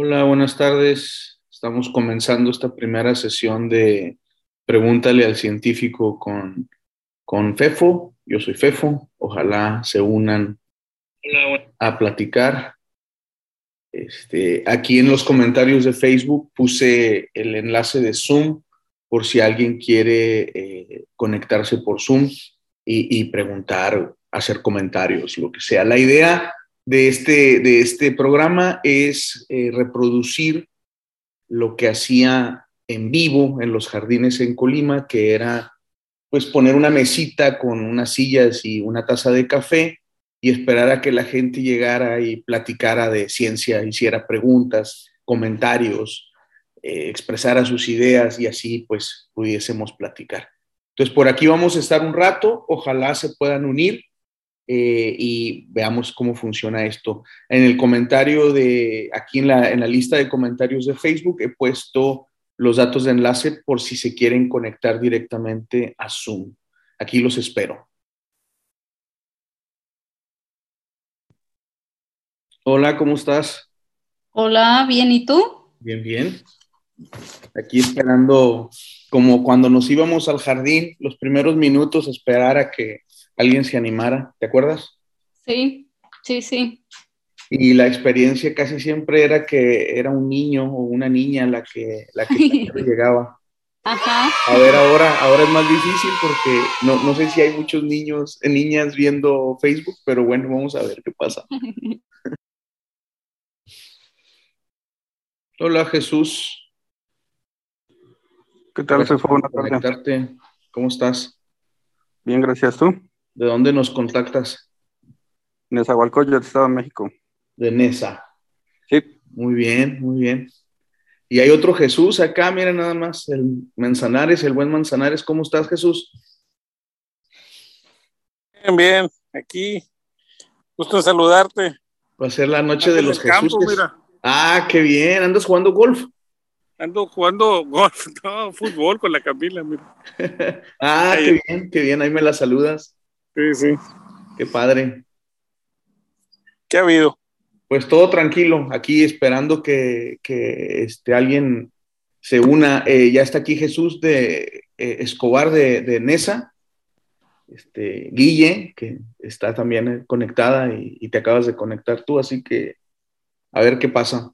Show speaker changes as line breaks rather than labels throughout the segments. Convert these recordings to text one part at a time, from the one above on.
Hola, buenas tardes. Estamos comenzando esta primera sesión de Pregúntale al científico con, con Fefo. Yo soy Fefo. Ojalá se unan a platicar. Este, aquí en los comentarios de Facebook puse el enlace de Zoom por si alguien quiere eh, conectarse por Zoom y, preguntar, hacer comentarios, lo que sea. La idea de este, de este programa es eh, reproducir lo que hacía en vivo en los jardines en Colima, que era pues poner una mesita con unas sillas y una taza de café y esperar a que la gente llegara y platicara de ciencia, hiciera preguntas, comentarios, eh, expresara sus ideas y así pues pudiésemos platicar. Entonces por aquí vamos a estar un rato, ojalá se puedan unir eh, y veamos cómo funciona esto. En el comentario de, aquí en la, en la lista de comentarios de Facebook he puesto los datos de enlace por si se quieren conectar directamente a Zoom. Aquí los espero. Hola, ¿cómo estás?
Hola, bien, ¿y tú?
Bien, bien. Aquí esperando, como cuando nos íbamos al jardín, los primeros minutos, esperar a que alguien se animara, ¿te acuerdas?
Sí, sí, sí.
Y la experiencia casi siempre era que era un niño o una niña la que, la que llegaba.
Ajá.
A ver, ahora, ahora es más difícil porque no, no sé si hay muchos niños, niñas viendo Facebook, pero bueno, vamos a ver qué pasa. Hola Jesús.
¿Qué tal? Soy.
¿Cómo estás?
Bien, gracias. ¿Tú?
¿De dónde nos contactas?
Nezahualcóyotl, Estado de México.
De Nesa.
Sí.
Muy bien, muy bien. Y hay otro Jesús acá, mira nada más, el Manzanares, el buen Manzanares. ¿Cómo estás, Jesús?
Bien, bien, aquí. Gusto saludarte.
Va a ser la noche de los Jesús. Mira. Ah, qué bien. ¿Andas jugando golf?
Ando jugando golf, no, fútbol con la Camila, mira.
ah, qué bien, qué bien. Ahí me la saludas.
Sí, sí.
Qué padre.
¿Qué ha habido?
Pues todo tranquilo, aquí esperando que, que este, alguien se una. Eh, ya está aquí Jesús de eh, Escobar de, de, Nesa, este, Guille, que está también conectada y, y, te acabas de conectar tú, así que a ver qué pasa.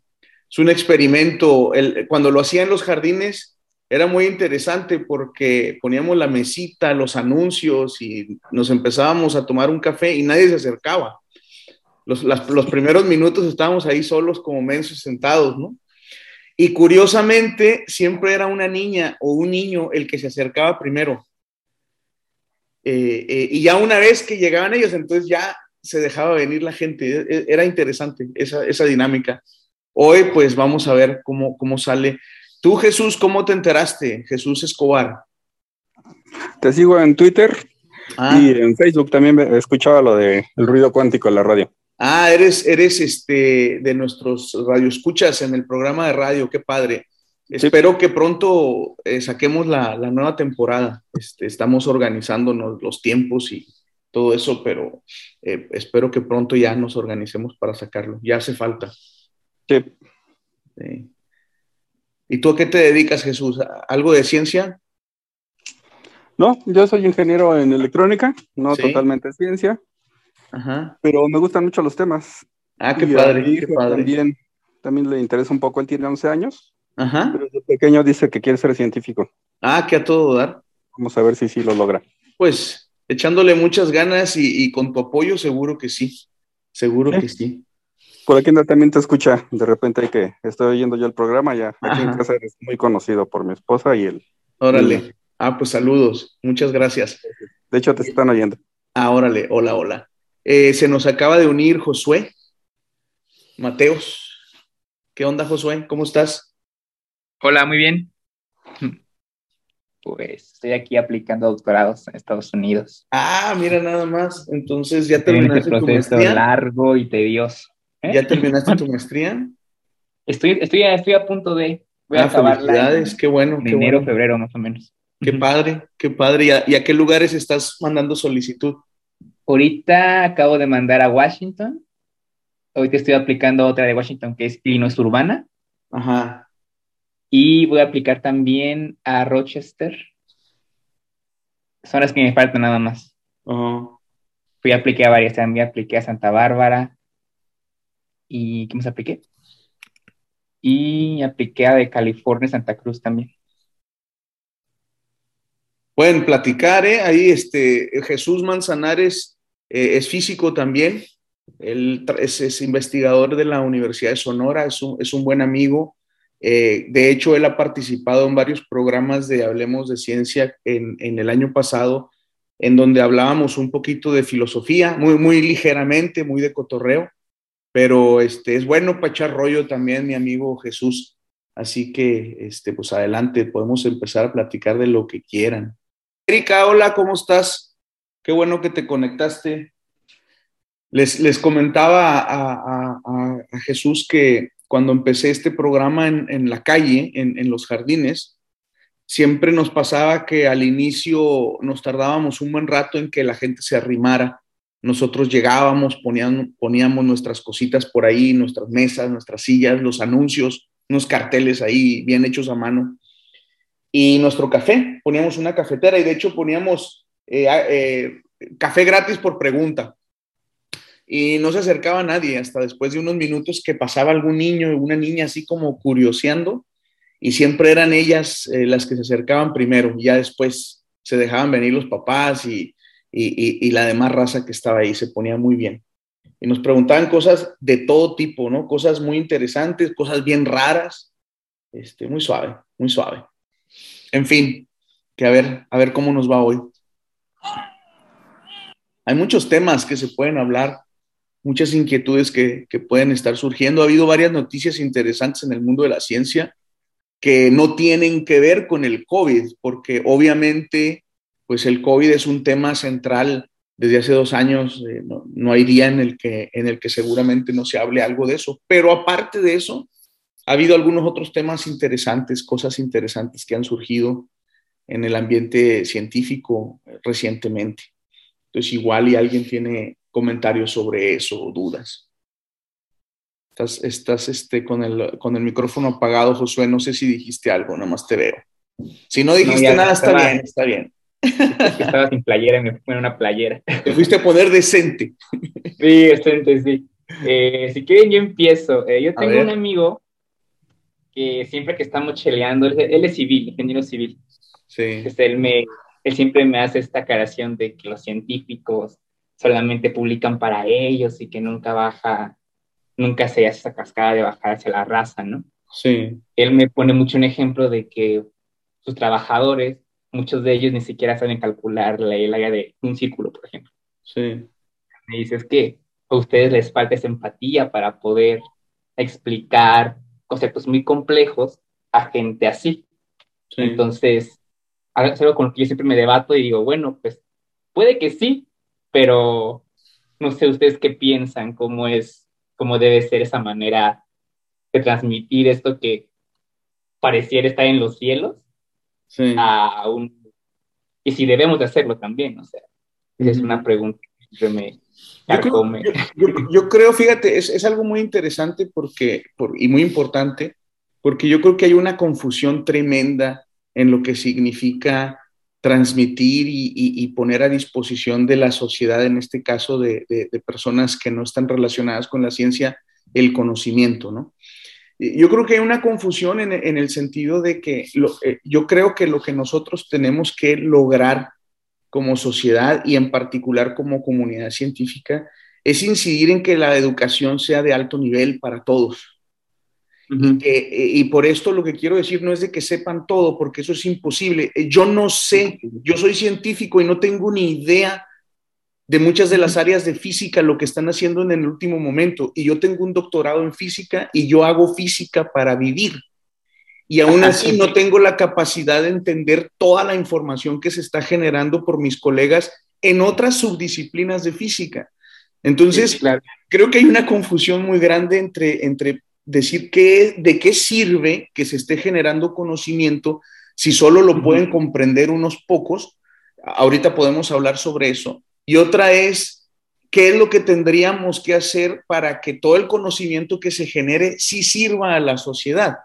Es un experimento. cuando lo hacía en los jardines era muy interesante porque poníamos la mesita, los anuncios y nos empezábamos a tomar un café y nadie se acercaba. Los, los primeros minutos estábamos ahí solos como mensos sentados, ¿no? Y curiosamente siempre era una niña o un niño el que se acercaba primero. Eh, eh, y ya una vez que llegaban ellos, entonces ya se dejaba venir la gente. E, e, era interesante esa, esa dinámica. Hoy pues vamos a ver cómo, cómo sale. Tú, Jesús, ¿cómo te enteraste? Jesús Escobar.
Te sigo en Twitter ah. y en Facebook también escuchaba lo de el ruido cuántico en la radio.
Ah, eres, eres este de nuestros radioescuchas en el programa de radio, qué padre. Espero que pronto eh, saquemos la, la, nueva temporada. Este, estamos organizándonos los tiempos y, todo eso, pero eh, espero que pronto ya nos organicemos para sacarlo. Ya hace falta.
Sí.
¿Y tú a qué te dedicas, Jesús? ¿Algo de ciencia?
No, yo soy ingeniero en electrónica, no totalmente ciencia, Ajá. pero me gustan mucho los temas.
Ah, qué padre, qué padre.
También, también le interesa un poco, él tiene 11 años, Ajá. pero desde pequeño dice que quiere ser científico.
Ah, que a todo dar.
Vamos a ver si sí lo logra.
Pues echándole muchas ganas y, con tu apoyo, seguro que sí. Seguro que sí.
Por aquí también te escucha, de repente que estoy oyendo yo el programa, ya aquí en casa eres muy conocido por mi esposa y él.
Órale. Ah, pues saludos. Muchas gracias.
De hecho, te están oyendo.
Ah, órale. Hola, hola. Eh, se nos acaba de unir Josué Mateos. ¿Qué onda, Josué? ¿Cómo estás?
Hola, muy bien pues estoy aquí aplicando doctorados en Estados Unidos.
Ah, mira nada más. Entonces ya terminaste tu maestría.
largo y tedioso.
¿Eh? ¿Ya terminaste tu maestría?
Estoy, estoy, estoy a punto de.
Voy ah, a felicidades, qué bueno.
En enero, febrero, más o menos.
Qué padre, qué padre. ¿Y a, qué lugares estás mandando solicitud?
Ahorita acabo de mandar a Washington. Ahorita estoy aplicando otra de Washington que es Illinois Urbana.
Ajá.
Y voy a aplicar también a Rochester. Son las que me faltan nada más.
Ajá.
Fui a apliqué a varias, también apliqué a Santa Bárbara. ¿Y qué más apliqué? Y apliqué a de California, Santa Cruz también.
Pueden platicar, ¿eh? Ahí este, Jesús Manzanares eh, es físico también. Él es, investigador de la Universidad de Sonora, es un, es un buen amigo. Eh, de hecho, él ha participado en varios programas de Hablemos de Ciencia en, en, el año pasado, en donde hablábamos un poquito de filosofía, muy, muy ligeramente, muy de cotorreo, pero este, es bueno para echar rollo también, mi amigo Jesús. Así que, este, pues adelante, podemos empezar a platicar de lo que quieran. Erika, hola, ¿cómo estás? Qué bueno que te conectaste. Les, les comentaba a, Jesús que cuando empecé este programa en, en la calle, en, en, los jardines, siempre nos pasaba que al inicio nos tardábamos un buen rato en que la gente se arrimara. Nosotros llegábamos, poníamos, nuestras cositas por ahí, nuestras mesas, nuestras sillas, los anuncios, unos carteles ahí bien hechos a mano. Y nuestro café, poníamos una cafetera y de hecho poníamos eh, eh, café gratis por pregunta y no se acercaba nadie hasta después de unos minutos que pasaba algún niño o una niña así como curioseando y siempre eran ellas eh, las que se acercaban primero, y ya después se dejaban venir los papás y, y, la demás raza que estaba ahí, se ponía muy bien. Y nos preguntaban cosas de todo tipo, ¿no? Cosas muy interesantes, cosas bien raras, este, muy suave, muy suave. En fin, que a ver, a ver cómo nos va hoy. Hay muchos temas que se pueden hablar muchas inquietudes que, pueden estar surgiendo. Ha habido varias noticias interesantes en el mundo de la ciencia que no tienen que ver con el COVID, porque obviamente, pues el COVID es un tema central desde hace dos años. Eh, no, hay día en el, que, en el que seguramente no se hable algo de eso. Pero aparte de eso, ha habido algunos otros temas interesantes, cosas interesantes que han surgido en el ambiente científico recientemente. Entonces, igual y alguien tiene comentarios sobre eso o dudas. Estás, estás este, con, el, con el micrófono apagado, Josué. No sé si dijiste algo, nomás te veo. Si no dijiste nada, está bien, está bien.
estaba sin playera, me fui una playera.
Te fuiste a poner decente.
Sí, decente, sí. Eh, si quieren, yo empiezo. Eh, yo tengo un amigo que siempre que estamos cheleando, él, es civil, ingeniero civil.
Sí.
Este, él, me, él siempre me hace esta aclaración de que los científicos solamente publican para ellos y que nunca baja, nunca se hace esa cascada de bajar hacia la raza, ¿no?
Sí.
Él me pone mucho un ejemplo de que sus trabajadores, muchos de ellos ni siquiera saben calcular la, el área de un círculo, por ejemplo.
Sí.
Me dices que a ustedes les falta esa empatía para poder explicar conceptos muy complejos a gente así. Sí. Entonces, es algo con lo que yo siempre me debato y digo, bueno, pues puede que sí, pero no sé ustedes qué piensan, cómo es, cómo debe ser esa manera de transmitir esto que pareciera estar en los cielos
sí.
a un... Y si debemos de hacerlo también, o sea, es una pregunta que me...
Yo creo, yo, yo, yo creo, fíjate, es, es, algo muy interesante porque, por, y muy importante, porque yo creo que hay una confusión tremenda en lo que significa transmitir y, y, y, poner a disposición de la sociedad, en este caso de, de, de, personas que no están relacionadas con la ciencia, el conocimiento, ¿no? Yo creo que hay una confusión en, en el sentido de que lo, eh, yo creo que lo que nosotros tenemos que lograr como sociedad y en particular como comunidad científica es incidir en que la educación sea de alto nivel para todos, Uh -huh. y, y, por esto lo que quiero decir no es de que sepan todo, porque eso es imposible. Yo no sé, yo soy científico y no tengo ni idea de muchas de las áreas de física, lo que están haciendo en el último momento. Y yo tengo un doctorado en física y yo hago física para vivir. Y aún así no tengo la capacidad de entender toda la información que se está generando por mis colegas en otras subdisciplinas de física. Entonces, sí, claro. creo que hay una confusión muy grande entre, entre decir qué, de qué sirve que se esté generando conocimiento si solo lo pueden comprender unos pocos. Ahorita podemos hablar sobre eso. Y otra es, ¿qué es lo que tendríamos que hacer para que todo el conocimiento que se genere sí sirva a la sociedad?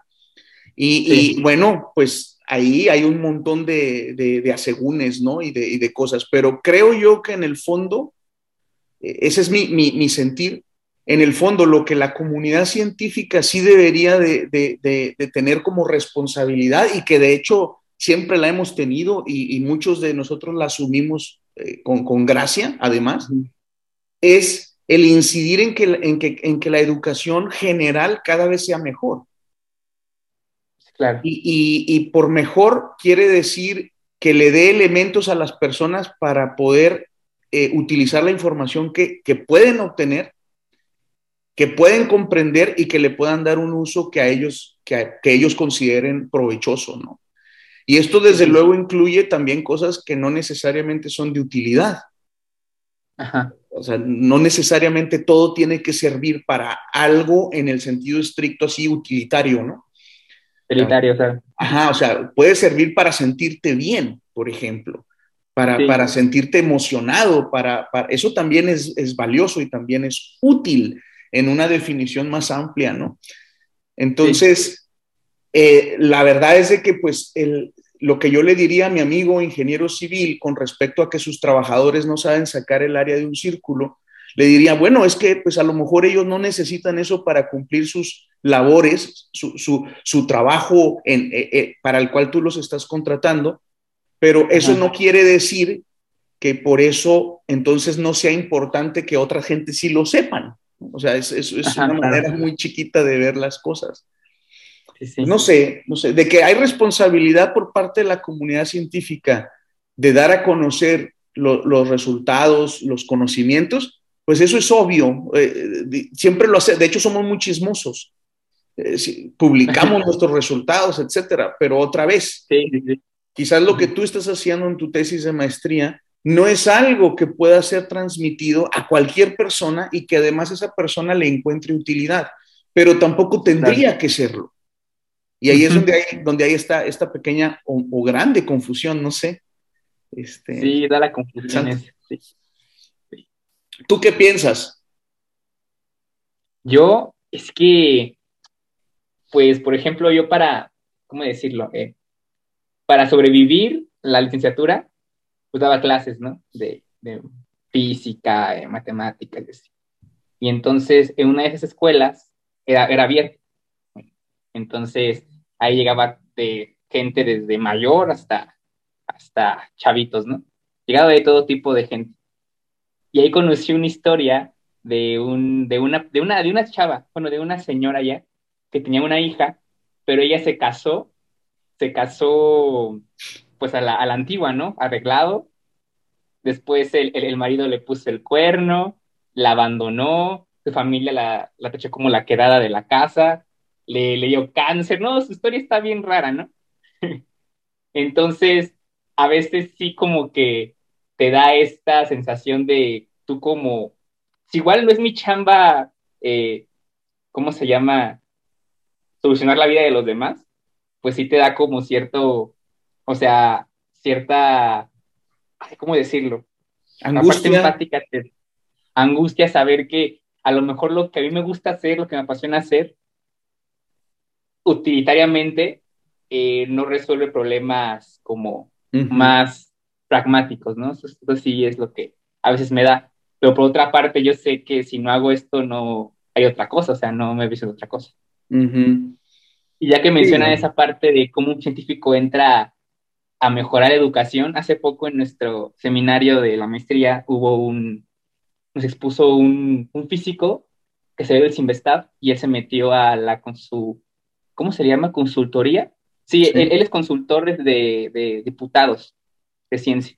Y, bueno, pues ahí hay un montón de, de, asegúnes, ¿no? Y de, y de, cosas, pero creo yo que en el fondo, eh, ese es mi, mi, mi, sentir, en el fondo lo que la comunidad científica sí debería de, tener como responsabilidad y que de hecho siempre la hemos tenido y, muchos de nosotros la asumimos eh, con, con, gracia, además, es el incidir en que, en, que, en que la educación general cada vez sea mejor. Y, por mejor quiere decir que le dé elementos a las personas para poder eh, utilizar la información que, pueden obtener, que pueden comprender y que le puedan dar un uso que a ellos, que, ellos consideren provechoso, ¿no? Y esto desde luego incluye también cosas que no necesariamente son de utilidad. O sea, no necesariamente todo tiene que servir para algo en el sentido estricto así utilitario, ¿no?
Utilitario, o
Ajá, o sea, puede servir para sentirte bien, por ejemplo, para, para sentirte emocionado, para, eso también es, es, valioso y también es útil en una definición más amplia, ¿no? Entonces, eh, la verdad es de que, pues, el, lo que yo le diría a mi amigo ingeniero civil con respecto a que sus trabajadores no saben sacar el área de un círculo, le diría, bueno, es que pues a lo mejor ellos no necesitan eso para cumplir sus labores, su, trabajo en, eh, eh, para el cual tú los estás contratando, pero eso no quiere decir que por eso entonces no sea importante que otra gente sí lo sepan. O sea, es, es, una manera muy chiquita de ver las cosas. No sé, no sé, de que hay responsabilidad por parte de la comunidad científica de dar a conocer los resultados, los conocimientos, pues eso es obvio. Eh, siempre lo hace, de hecho somos muy chismosos. Eh, publicamos nuestros resultados, etcétera, pero otra vez, quizás lo que tú estás haciendo en tu tesis de maestría no es algo que pueda ser transmitido a cualquier persona y que además esa persona le encuentre utilidad, pero tampoco tendría que serlo. Y ahí es donde hay, donde hay esta, esta pequeña o, grande confusión, no sé.
Este, sí, da la confusión.
¿Tú qué piensas?
Yo, es que pues, por ejemplo, yo para, ¿cómo decirlo? Eh, para sobrevivir la licenciatura, pues daba clases, ¿no? De, física, de matemáticas, y entonces, en una de esas escuelas era, era abierta. Entonces, ahí llegaba de gente desde mayor hasta, hasta chavitos, ¿no? Llegaba de todo tipo de gente. Y ahí conocí una historia de, un, de, una, de, una, de una chava, bueno, de una señora ya, que tenía una hija, pero ella se casó, se casó pues a la, antigua, ¿no? Arreglado. Después el, marido le puso el cuerno, la abandonó, su familia la, la tachó como la quedada de la casa, le, le dio cáncer, no, su historia está bien rara, ¿no? Entonces, a veces sí como que te da esta sensación de tú como, si igual no es mi chamba, eh, ¿cómo se llama? solucionar la vida de los demás, pues sí te da como cierto, o sea, cierta, ¿cómo decirlo? Angustia. empática, angustia saber que a lo mejor lo que a mí me gusta hacer, lo que me apasiona hacer, utilitariamente eh, no resuelve problemas como más pragmáticos, ¿no? Eso, sí es lo que a veces me da. Pero por otra parte, yo sé que si no hago esto, no hay otra cosa, o sea, no me visto otra cosa. Y ya que menciona esa parte de cómo un científico entra a mejorar la educación, hace poco en nuestro seminario de la maestría hubo un, nos expuso un, un físico que se ve del Simvestab y él se metió a la con su, ¿cómo se llama? Consultoría. Sí, Él, es consultor de, de diputados de ciencia.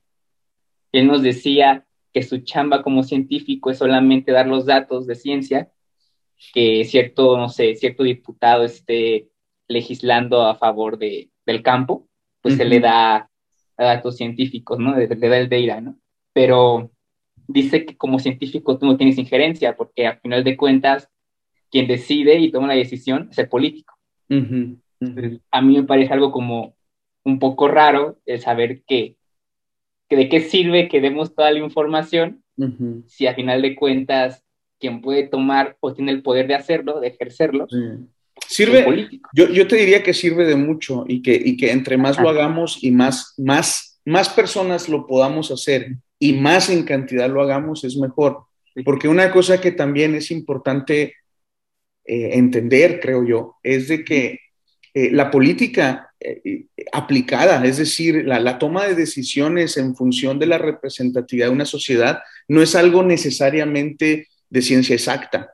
Él nos decía que su chamba como científico es solamente dar los datos de ciencia que cierto, no sé, cierto diputado esté legislando a favor de, del campo, pues se le da datos científicos, ¿no? Le, da el DEIRA, ¿no? Pero dice que como científico tú no tienes injerencia, porque a final de cuentas, quien decide y toma la decisión es el político. A mí me parece algo como un poco raro el saber que, que de qué sirve que demos toda la información si a final de cuentas quien puede tomar o tiene el poder de hacerlo, de ejercerlo,
sirve, yo, yo, te diría que sirve de mucho y que, y que entre más lo hagamos y más, más, más personas lo podamos hacer y más en cantidad lo hagamos es mejor. Porque una cosa que también es importante eh, entender, creo yo, es de que eh, la política eh, aplicada, es decir, la, la, toma de decisiones en función de la representatividad de una sociedad, no es algo necesariamente de ciencia exacta.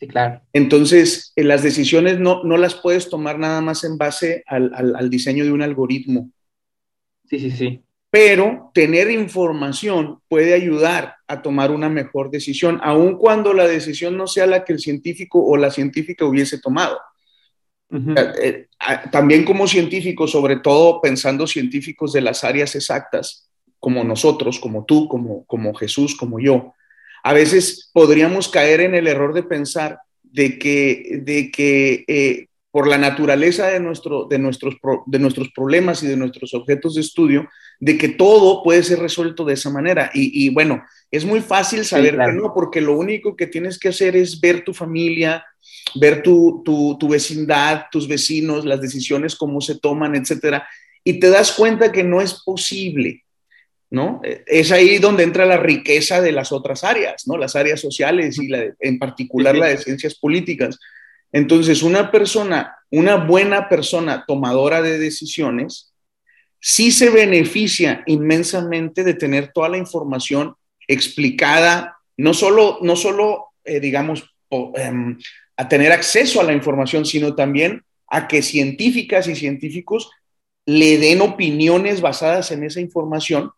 Sí, claro.
Entonces, las decisiones no, no, las puedes tomar nada más en base al, al, al diseño de un algoritmo.
Sí, sí, sí
pero tener información puede ayudar a tomar una mejor decisión, aun cuando la decisión no sea la que el científico o la científica hubiese tomado. Eh, también como científicos, sobre todo pensando científicos de las áreas exactas, como nosotros, como tú, como, como Jesús, como yo, a veces podríamos caer en el error de pensar de que, de que eh, por la naturaleza de, nuestro, de, nuestros, de nuestros problemas y de nuestros objetos de estudio, de que todo puede ser resuelto de esa manera. Y, bueno, es muy fácil saber que no, porque lo único que tienes que hacer es ver tu familia, ver tu, tu, tu vecindad, tus vecinos, las decisiones, cómo se toman, etcétera, y te das cuenta que no es posible. ¿No? Es ahí donde entra la riqueza de las otras áreas, ¿no? Las áreas sociales y la, en particular la de ciencias políticas entonces, una persona, una buena persona tomadora de decisiones, sí se beneficia inmensamente de tener toda la información explicada, no solo, no solo eh, digamos, em, a tener acceso a la información, sino también a que científicas y científicos le den opiniones basadas en esa información,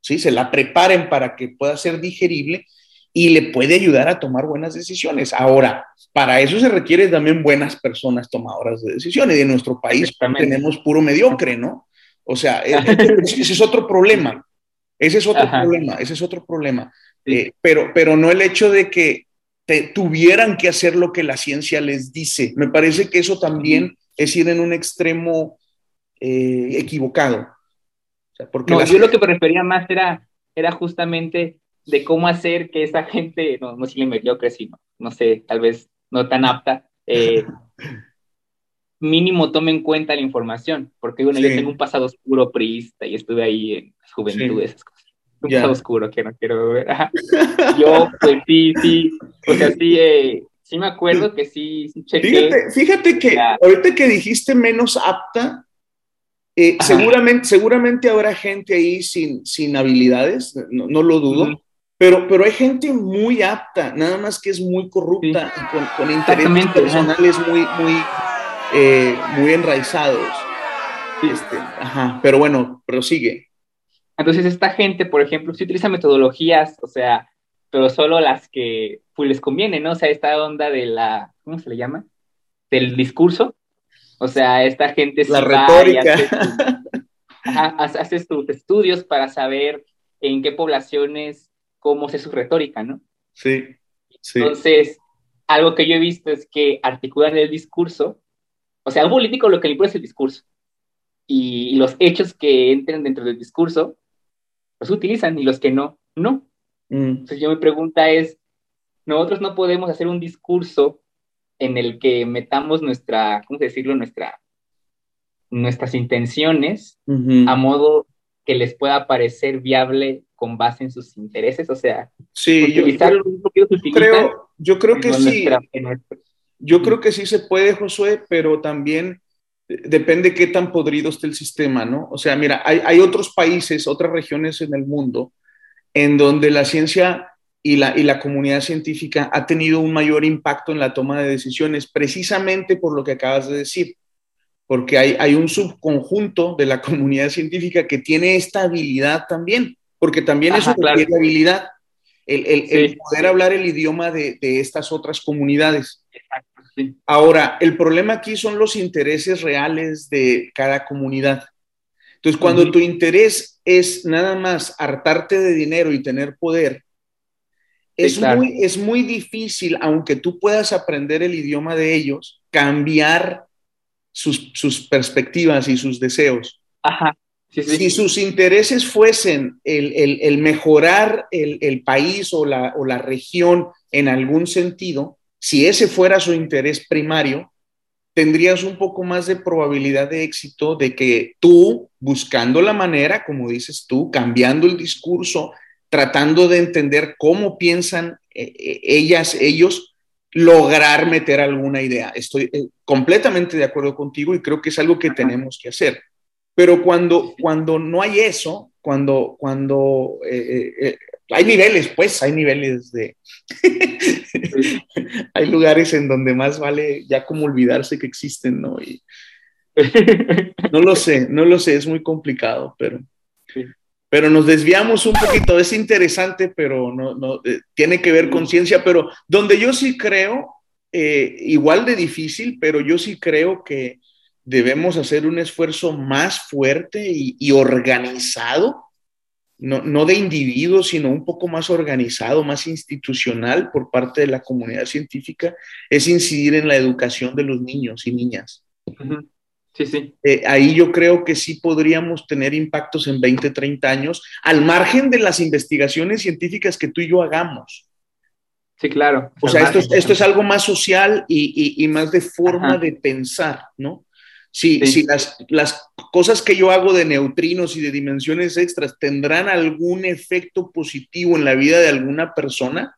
¿sí? se la preparen para que pueda ser digerible y le puede ayudar a tomar buenas decisiones. Ahora, para eso se requiere también buenas personas tomadoras de decisiones. Y en nuestro país tenemos puro mediocre, ¿no? O sea, e, e, ese es otro problema. Ese es otro problema, ese es otro problema. Eh, pero, pero no el hecho de que te, tuvieran que hacer lo que la ciencia les dice. Me parece que eso también es ir en un extremo eh, equivocado.
porque yo lo que me refería más era, era justamente de cómo hacer que esa gente, no, no si le mediocre, sino, no sé, tal vez no tan apta, eh, mínimo tome en cuenta la información, porque bueno, yo tengo un pasado oscuro priista y estuve ahí en juventud, esas cosas. Un pasado oscuro que no quiero ver. yo, pues sí, sí, o sea, sí, eh, sí me acuerdo que sí, sí
chequé. Fíjate, que ahorita que dijiste menos apta, eh, seguramente, seguramente habrá gente ahí sin, sin habilidades, no, lo dudo, pero, pero hay gente muy apta, nada más que es muy corrupta y con, con intereses personales muy, muy, eh, muy enraizados. Este, ajá, pero bueno, prosigue.
Entonces, esta gente, por ejemplo, si utiliza metodologías, o sea, pero solo las que pues, les conviene, ¿no? O sea, esta onda de la, ¿cómo se le llama? Del discurso. O sea, esta gente...
La retórica.
hace, hace sus estudios para saber en qué poblaciones cómo se su retórica, ¿no?
Sí,
sí. Entonces, algo que yo he visto es que articulan el discurso, o sea, un político lo que le importa es el discurso, y, los hechos que entren dentro del discurso, los utilizan, y los que no, no. Mm. Entonces, yo mi pregunta es, nosotros no podemos hacer un discurso en el que metamos nuestra, ¿cómo decirlo? Nuestra, nuestras intenciones a modo que les pueda parecer viable con base en sus intereses, o sea,
sí, yo, creo, yo creo que sí. Yo creo que sí se puede, Josué, pero también depende qué tan podrido esté el sistema, ¿no? O sea, mira, hay, hay otros países, otras regiones en el mundo en donde la ciencia y la, y la comunidad científica ha tenido un mayor impacto en la toma de decisiones, precisamente por lo que acabas de decir, porque hay, hay un subconjunto de la comunidad científica que tiene esta habilidad también porque también es una habilidad, el, poder hablar el idioma de, estas otras comunidades. Ahora, el problema aquí son los intereses reales de cada comunidad. Entonces, cuando tu interés es nada más hartarte de dinero y tener poder, es, muy, es muy difícil, aunque tú puedas aprender el idioma de ellos, cambiar sus, sus perspectivas y sus deseos.
Ajá.
Si sus intereses fuesen el, mejorar el, país o la, región en algún sentido, si ese fuera su interés primario, tendrías un poco más de probabilidad de éxito de que tú, buscando la manera, como dices tú, cambiando el discurso, tratando de entender cómo piensan eh, eh, ellas, ellos, lograr meter alguna idea. Estoy eh, completamente de acuerdo contigo y creo que es algo que tenemos que hacer. Pero cuando, cuando no hay eso, cuando, cuando hay niveles, pues, hay niveles de... hay lugares en donde más vale ya como olvidarse que existen, ¿no? Y... no lo sé, no lo sé, es muy complicado, pero... Pero nos desviamos un poquito, es interesante, pero no, no eh, tiene que ver con ciencia, pero donde yo sí creo, eh, igual de difícil, pero yo sí creo que debemos hacer un esfuerzo más fuerte y, y organizado no, de individuos, sino un poco más organizado, más institucional por parte de la comunidad científica, es incidir en la educación de los niños y niñas.
Sí, sí.
Eh, ahí yo creo que sí podríamos tener impactos en 20, 30 años, al margen de las investigaciones científicas que tú y yo hagamos.
Sí, claro.
O sea, esto es, algo más social y, más de forma de pensar, ¿no? Si, si las, las, cosas que yo hago de neutrinos y de dimensiones extras tendrán algún efecto positivo en la vida de alguna persona,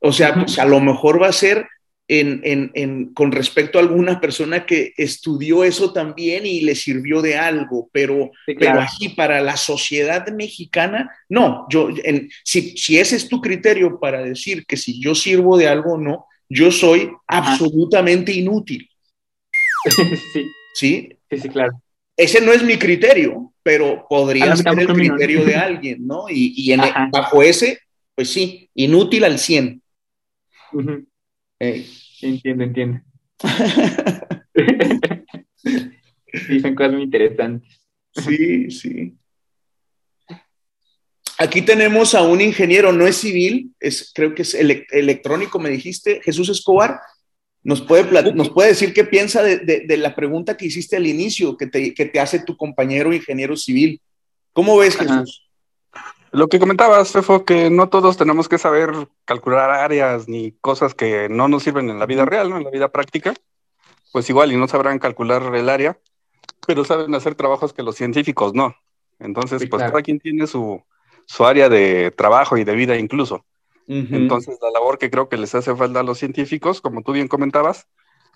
o sea, pues a lo mejor va a ser en, en, en, con respecto a alguna persona que estudió eso también y le sirvió de algo, pero, pero aquí para la sociedad mexicana, no, yo, si, si ese es tu criterio para decir que si yo sirvo de algo o no, yo soy absolutamente inútil.
sí.
¿Sí?
Sí, sí, claro.
Ese no es mi criterio, pero podría ser el criterio de alguien, ¿no? Y, en, bajo ese, pues sí, inútil al 100.
Entiendo, entiendo. sí, son cosas muy interesantes.
Sí, sí. Aquí tenemos a un ingeniero, no es civil, es, creo que es electrónico, me dijiste, Jesús Escobar. ¿Nos puede, nos puede decir qué piensa de, la pregunta que hiciste al inicio, que te, hace tu compañero ingeniero civil? ¿Cómo ves, Jesús?
Lo que comentabas, Fefo, que no todos tenemos que saber calcular áreas ni cosas que no nos sirven en la vida real, ¿no? En la vida práctica. Pues igual, y no sabrán calcular el área, pero saben hacer trabajos que los científicos no. Entonces, pues cada quien tiene su, su área de trabajo y de vida incluso. Entonces, la labor que creo que les hace falta a los científicos, como tú bien comentabas,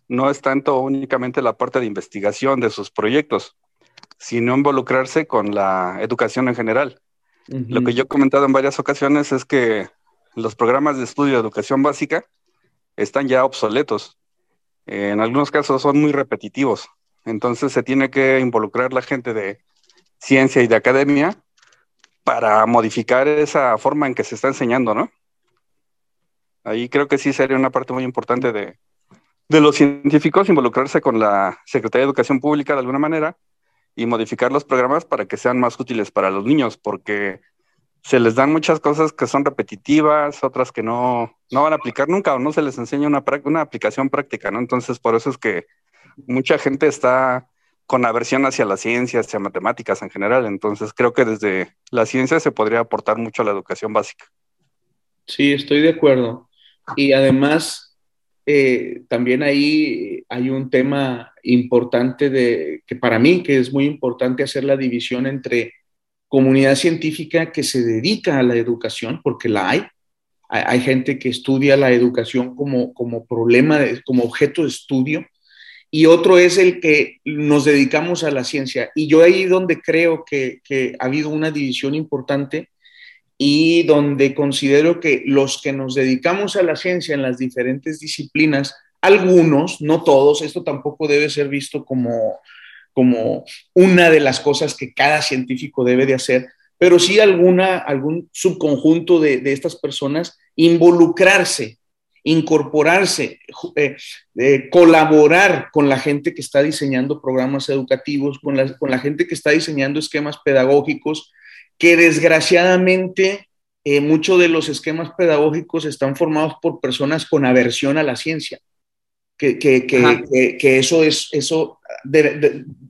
no es tanto únicamente la parte de investigación de sus proyectos, sino involucrarse con la educación en general. Lo que yo he comentado en varias ocasiones es que los programas de estudio de educación básica están ya obsoletos. En algunos casos son muy repetitivos. Entonces se tiene que involucrar la gente de ciencia y de academia para modificar esa forma en que se está enseñando, ¿no? Ahí creo que sí sería una parte muy importante de, los científicos involucrarse con la Secretaría de Educación Pública de alguna manera y modificar los programas para que sean más útiles para los niños, porque se les dan muchas cosas que son repetitivas, otras que no, van a aplicar nunca o no se les enseña una, una aplicación práctica, ¿no? Entonces, por eso es que mucha gente está con aversión hacia la ciencia, hacia matemáticas en general. Entonces, creo que desde la ciencia se podría aportar mucho a la educación básica.
Sí, estoy de acuerdo. Y además, eh, también ahí hay un tema importante de, que para mí, que es muy importante hacer la división entre comunidad científica que se dedica a la educación, porque la hay. Hay, gente que estudia la educación como, como problema, como objeto de estudio, y otro es el que nos dedicamos a la ciencia. Y yo ahí donde creo que, que ha habido una división importante y donde considero que los que nos dedicamos a la ciencia en las diferentes disciplinas, algunos, no todos, esto tampoco debe ser visto como, como una de las cosas que cada científico debe de hacer, pero sí alguna, algún subconjunto de, de estas personas involucrarse, incorporarse, eh, eh, colaborar con la gente que está diseñando programas educativos, con la, con la gente que está diseñando esquemas pedagógicos, que desgraciadamente eh, muchos de los esquemas pedagógicos están formados por personas con aversión a la ciencia. Que, que, que, que eso es, eso,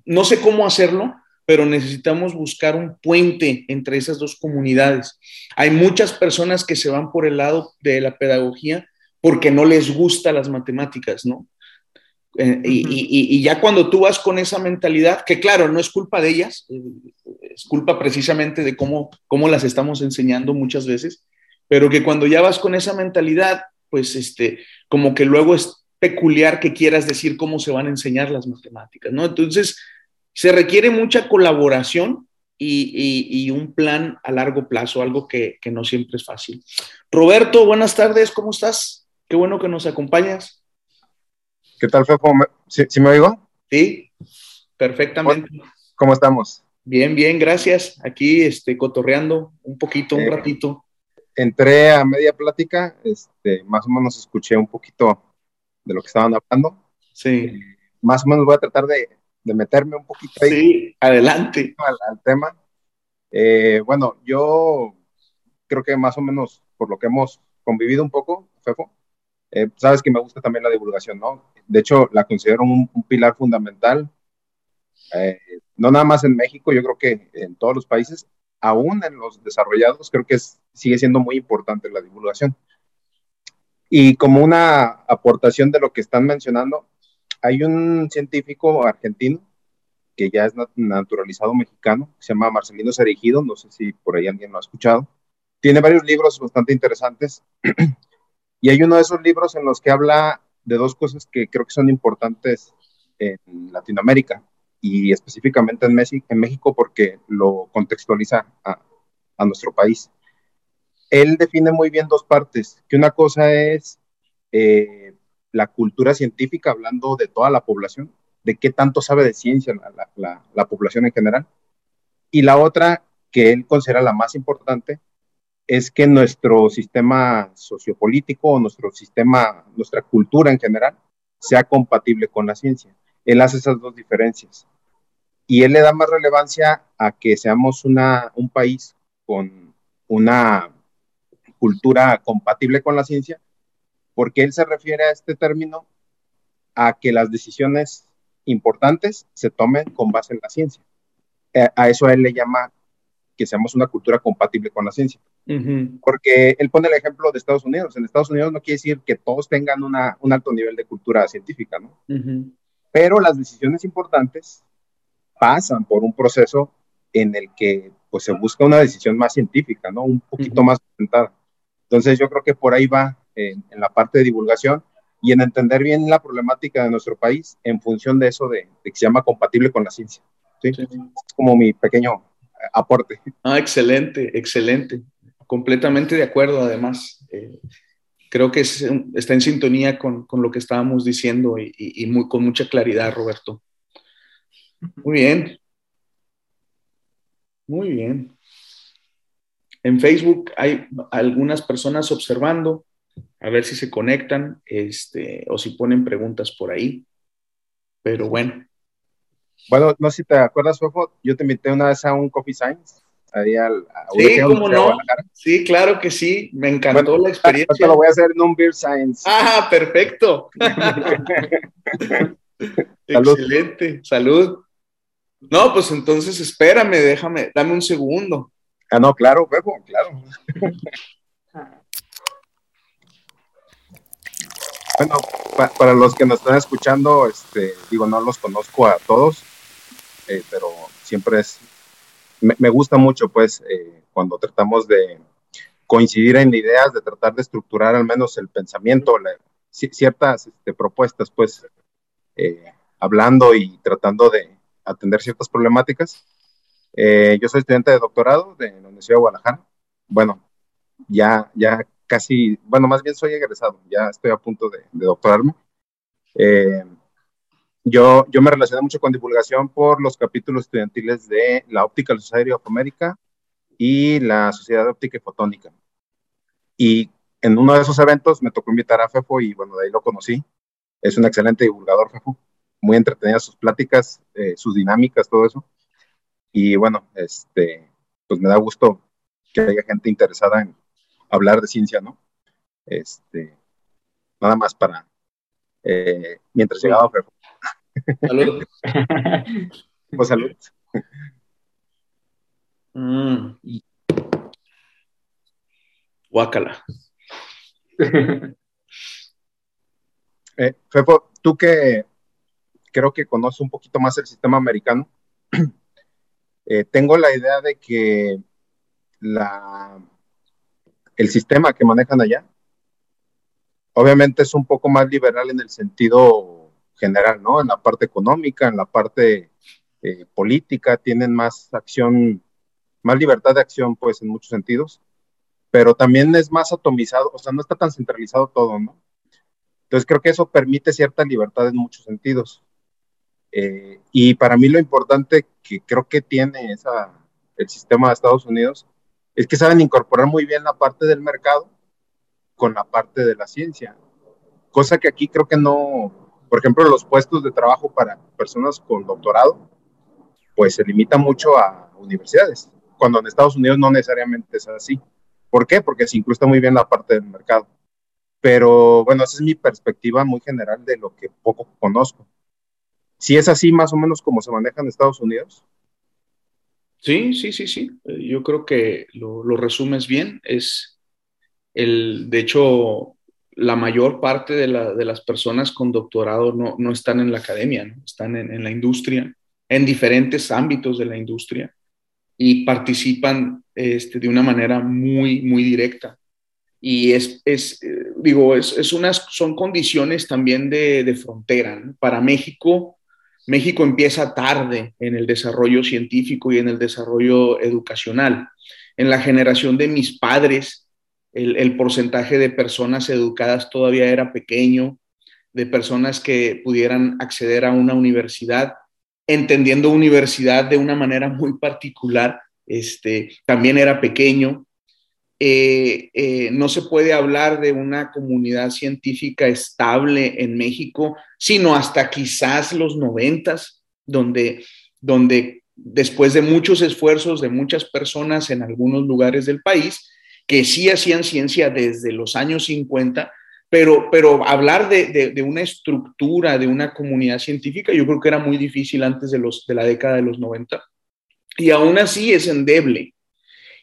no sé cómo hacerlo, pero necesitamos buscar un puente entre esas dos comunidades. Hay muchas personas que se van por el lado de la pedagogía porque no les gustan las matemáticas, ¿no? Eh, y, y, y, ya cuando tú vas con esa mentalidad, que claro, no es culpa de ellas, eh, es culpa precisamente de cómo, cómo las estamos enseñando muchas veces, pero que cuando ya vas con esa mentalidad, pues este, como que luego es peculiar que quieras decir cómo se van a enseñar las matemáticas, ¿no? Entonces, se requiere mucha colaboración y, y un plan a largo plazo, algo que, que no siempre es fácil. Roberto, buenas tardes, ¿cómo estás? Qué bueno que nos acompañas.
¿Qué tal, Fefo? ¿Sí, ¿Sí, me oigo?
Sí, perfectamente.
¿Cómo estamos?
Bien, bien, gracias. Aquí este, cotorreando un poquito, un
Eh,
ratito.
Entré a media plática, este, más o menos escuché un poquito de lo que estaban hablando.
Sí,
Más o menos voy a tratar de, de meterme un poquito ahí
sí, adelante.
al, al tema. Eh, bueno, yo creo que más o menos por lo que hemos convivido un poco, Fefo, eh, sabes que me gusta también la divulgación, ¿no? De hecho, la considero un, un pilar fundamental, eh, no nada más en México, yo creo que en todos los países, aún en los desarrollados, creo que sigue siendo muy importante la divulgación. Y como una aportación de lo que están mencionando, hay un científico argentino que ya es nat- naturalizado mexicano, se llama Marcelino Cerejido, no sé si por ahí alguien lo ha escuchado. Tiene varios libros bastante interesantes y hay uno de esos libros en los que habla de dos cosas que creo que son importantes en Latinoamérica y específicamente en, en México porque lo contextualiza a, nuestro país. Él define muy bien dos partes, que una cosa es eh, la cultura científica, hablando de toda la población, de qué tanto sabe de ciencia la, la población en general. Y la otra, que él considera la más importante, es que nuestro sistema sociopolítico o nuestro sistema, nuestra cultura en general, sea compatible con la ciencia. Él hace esas dos diferencias. Y él le da más relevancia a que seamos una, un país con una cultura compatible con la ciencia, porque él se refiere a este término a que las decisiones importantes se tomen con base en la ciencia. A eso él le llama que seamos una cultura compatible con la ciencia. Porque él pone el ejemplo de Estados Unidos. En Estados Unidos no quiere decir que todos tengan una, un alto nivel de cultura científica, ¿no?
ujú,
Pero las decisiones importantes pasan por un proceso en el que pues, se busca una decisión más científica, ¿no? Un poquito más sustentada. Entonces yo creo que por ahí va en, en la parte de divulgación y en entender bien la problemática de nuestro país en función de eso de, de que se llama compatible con la ciencia. ¿sí?
sí.
Es como mi pequeño eh, aporte.
Ah, excelente, excelente. Completamente de acuerdo, además. Eh, creo que es- está en sintonía con, con lo que estábamos diciendo y, y- y muy, con mucha claridad, Roberto. Muy bien. Muy bien. En Facebook hay algunas personas observando, a ver si se conectan este, o si ponen preguntas por ahí. Pero bueno,
Bueno, no sé si te acuerdas, Fofo, yo te invité una vez a un Coffee Science, ahí al, a
sí, cómo no. Sí, claro que sí. Me encantó
Bueno,
la experiencia.
lo voy a hacer en un Beer Science.
Ah, perfecto.
Salud.
Excelente, salud. No, pues entonces espérame, déjame, dame un segundo.
Ah, no, claro, Fofo, claro. Bueno, pa- para los que nos están escuchando, este, digo, no los conozco a todos, eh, pero siempre es, me, gusta mucho, pues, eh, cuando tratamos de coincidir en ideas, de tratar de estructurar al menos el pensamiento, ciertas este, propuestas, pues, eh, hablando y tratando de atender ciertas problemáticas. Eh, yo soy estudiante de doctorado de la Universidad de Guadalajara. Bueno, ya, ya casi, bueno, más bien soy egresado, ya estoy a punto de, de doctorarme. Yo, yo me relacioné mucho con divulgación por los capítulos estudiantiles de la Optical Society of America y la Sociedad Óptica y Fotónica. Y en uno de esos eventos me tocó invitar a Fefo y bueno, de ahí lo conocí. Es un excelente divulgador, Fefo. Muy entretenidas sus pláticas, eh, sus dinámicas, todo eso. Y bueno, este, pues me da gusto que haya gente interesada en hablar de ciencia, ¿no? Este, nada más para, eh, mientras llegaba Fefo.
Salud.
Pues salud.
Mm. Guácala.
Eh, Fefo, tú que creo que conoce un poquito más el sistema americano. Eh, tengo la idea de que la, el sistema que manejan allá, obviamente es un poco más liberal en el sentido general, ¿no? En la parte económica, en la parte eh, política, tienen más acción, más libertad de acción, pues, en muchos sentidos, pero también es más atomizado, o sea, no está tan centralizado todo, ¿no? Entonces creo que eso permite cierta libertad en muchos sentidos. Eh, y para mí lo importante que creo que tiene esa, el sistema de Estados Unidos es que saben incorporar muy bien la parte del mercado con la parte de la ciencia, cosa que aquí creo que no, por ejemplo, los puestos de trabajo para personas con doctorado, pues se limita mucho a universidades, cuando en Estados Unidos no necesariamente es así. ¿Por qué? Porque se incluye muy bien la parte del mercado. Pero bueno, esa es mi perspectiva muy general de lo que poco conozco. Si es así más o menos como se maneja en Estados Unidos.
Sí, sí, sí, sí. Eh, yo creo que lo, resumes bien. Es el, de hecho, la mayor parte de, las personas con doctorado no, están en la academia, están en, la industria, en diferentes ámbitos de la industria y participan este, de una manera muy, muy directa. Y es, es eh, digo, es, es, unas, son condiciones también de frontera. Para México, México empieza tarde en el desarrollo científico y en el desarrollo educacional. En la generación de mis padres, el, porcentaje de personas educadas todavía era pequeño, de personas que pudieran acceder a una universidad, entendiendo universidad de una manera muy particular, este, también era pequeño. Eh, eh, no se puede hablar de una comunidad científica estable en México, sino hasta quizás los noventas, donde, donde después de muchos esfuerzos de muchas personas en algunos lugares del país, que sí hacían ciencia desde los años 50, pero, pero hablar de, de, una estructura, de una comunidad científica, yo creo que era muy difícil antes de, los, de la década de los 90. Y aún así es endeble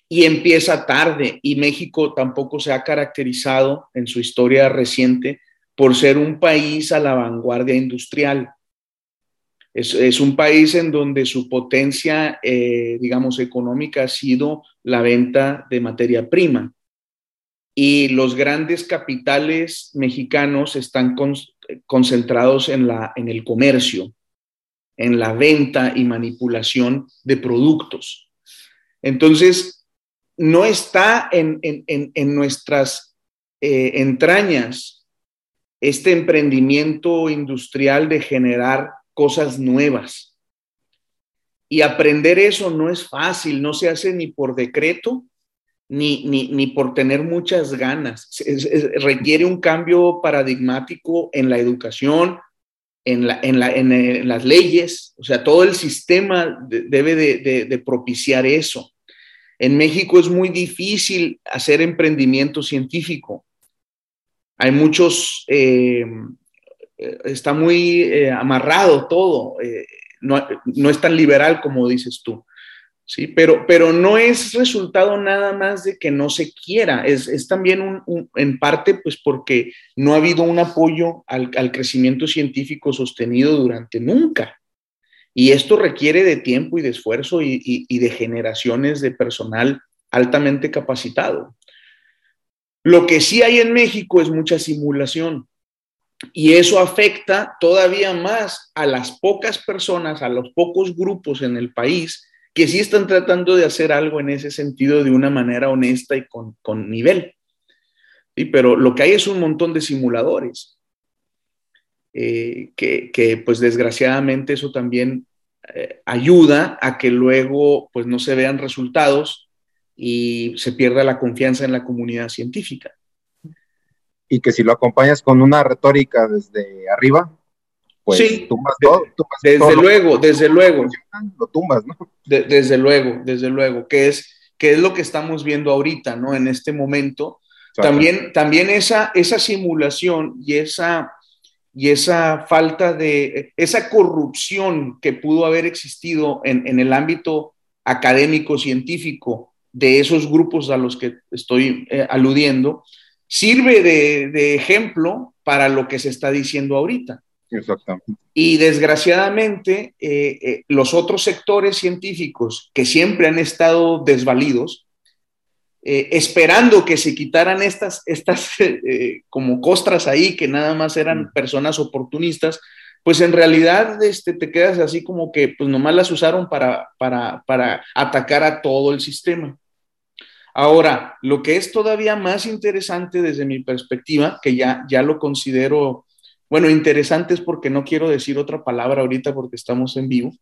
y empieza tarde y México tampoco se ha caracterizado en su historia reciente por ser un país a la vanguardia industrial. Es, un país en donde su potencia, eh, digamos, económica ha sido la venta de materia prima. Y los grandes capitales mexicanos están concentrados en, la, en el comercio, en la venta y manipulación de productos. Entonces, no está en, nuestras eh, entrañas este emprendimiento industrial de generar cosas nuevas. Y aprender eso no es fácil, no se hace ni por decreto, ni, ni, por tener muchas ganas. requiere un cambio paradigmático en la educación, en, la, en, las leyes, o sea, todo el sistema debe de propiciar eso. En México es muy difícil hacer emprendimiento científico. Hay muchos, eh, está muy eh, amarrado todo, eh, no, es tan liberal como dices tú. Sí, pero, pero no es resultado nada más de que no se quiera, es, también en parte pues porque no ha habido un apoyo al, al crecimiento científico sostenido durante nunca. Y esto requiere de tiempo y de esfuerzo y, de generaciones de personal altamente capacitado. Lo que sí hay en México es mucha simulación y eso afecta todavía más a las pocas personas, a los pocos grupos en el país que sí están tratando de hacer algo en ese sentido de una manera honesta y con, nivel. ¿Sí? Pero lo que hay es un montón de simuladores. Eh, que, pues desgraciadamente eso también eh, ayuda a que luego pues no se vean resultados y se pierda la confianza en la comunidad científica.
Y que si lo acompañas con una retórica desde arriba, pues
sí, tumbas todo. desde luego, desde luego.
Lo tumbas, ¿no?
desde luego, desde luego, que es, que es lo que estamos viendo ahorita, ¿no? En este momento. También, también esa, esa simulación y esa y esa falta de, esa corrupción que pudo haber existido en, el ámbito académico, científico, de esos grupos a los que estoy eh, aludiendo, sirve de, ejemplo para lo que se está diciendo ahorita.
Exactamente.
Y desgraciadamente, eh, eh, los otros sectores científicos que siempre han estado desvalidos, eh, esperando que se quitaran estas, estas como costras ahí, que nada más eran personas oportunistas, pues en realidad este, te quedas así como que pues nomás las usaron para, para, para atacar a todo el sistema. Ahora, lo que es todavía más interesante desde mi perspectiva, que ya, ya lo considero, bueno, interesante es porque no quiero decir otra palabra ahorita porque estamos en vivo,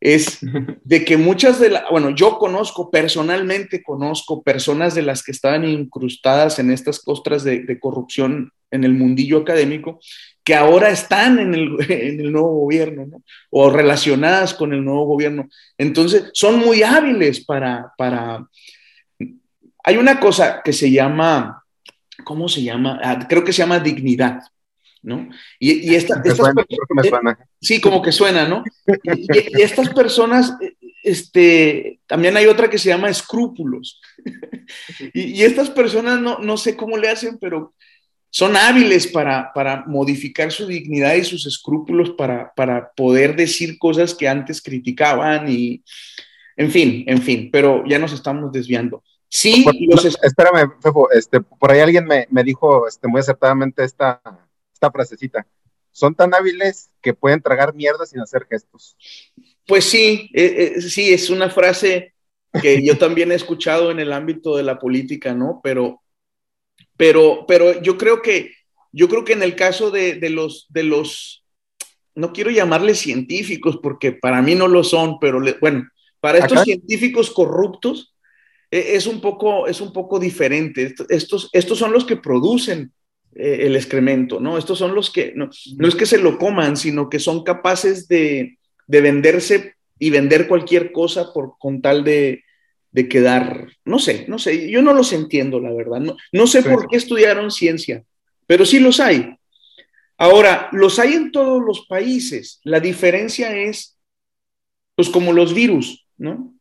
es de que muchas de las, bueno, yo conozco, personalmente conozco personas de las que estaban incrustadas en estas costras de, corrupción en el mundillo académico, que ahora están en el, en el nuevo gobierno, ¿no? O relacionadas con el nuevo gobierno. Entonces, son muy hábiles para, para... Hay una cosa que se llama, ¿cómo se llama? Ah, creo que se llama dignidad. ¿no? Y, y esta, estas, sí, como que suena, ¿no? Y, estas personas, este, también hay otra que se llama escrúpulos. y, estas personas no, no, sé cómo le hacen, pero son hábiles para, para modificar su dignidad y sus escrúpulos para, para poder decir cosas que antes criticaban y, en fin, en fin, pero ya nos estamos desviando. Sí,
espérame, Fefo, este, por ahí alguien me, me dijo este, muy acertadamente esta, esta frasecita. Son tan hábiles que pueden tragar mierda sin hacer gestos.
Pues sí, eh, eh, sí, es una frase que yo también he escuchado en el ámbito de la política, ¿no? Pero, pero, pero yo creo que, yo creo que en el caso de, los, de los, no quiero llamarles científicos porque para mí no lo son, pero bueno, para estos científicos corruptos es, un poco, es un poco diferente. Estos, estos son los que producen eh, el excremento, ¿no? Estos son los que, no, no, es que se lo coman, sino que son capaces de, de venderse y vender cualquier cosa por, con tal de, de, quedar, no sé, no sé, yo no los entiendo, la verdad, no, no sé por qué estudiaron ciencia, pero sí los hay. Ahora, los hay en todos los países, la diferencia es, pues como los virus, ¿no?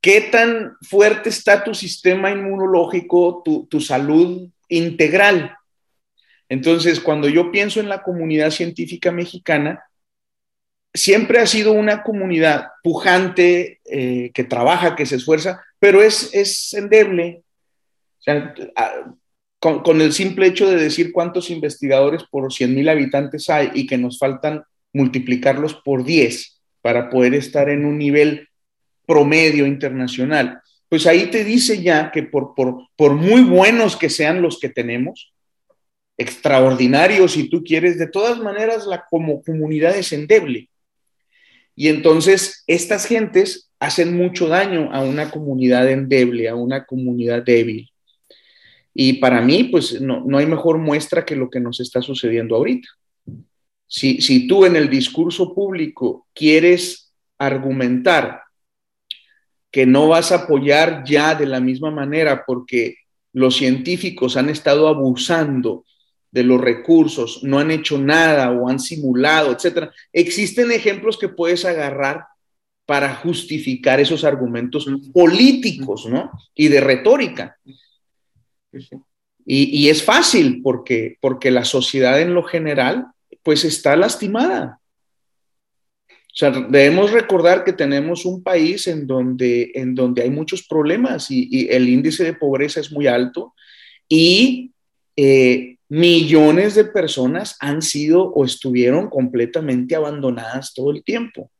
¿Qué tan fuerte está tu sistema inmunológico, tu, salud integral. Entonces, cuando yo pienso en la comunidad científica mexicana, siempre ha sido una comunidad pujante, eh, que trabaja, que se esfuerza, pero es, es endeble. con, el simple hecho de decir cuántos investigadores por 100 mil habitantes hay y que nos faltan multiplicarlos por 10 para poder estar en un nivel promedio internacional pues ahí te dice ya que por, muy buenos que sean los que tenemos, extraordinarios si tú quieres, de todas maneras la como comunidad es endeble. Y entonces estas gentes hacen mucho daño a una comunidad endeble, a una comunidad débil. Y para mí, pues no, no hay mejor muestra que lo que nos está sucediendo ahorita. Si, si tú en el discurso público quieres argumentar que no vas a apoyar ya de la misma manera porque los científicos han estado abusando de los recursos, no han hecho nada o han simulado, etcétera. Existen ejemplos que puedes agarrar para justificar esos argumentos políticos, ¿no? Y de retórica. Y, y, es fácil porque, porque la sociedad en lo general, pues está lastimada. Debemos recordar que tenemos un país en donde, en donde hay muchos problemas y, el índice de pobreza es muy alto y eh, millones de personas han sido o estuvieron completamente abandonadas todo el tiempo.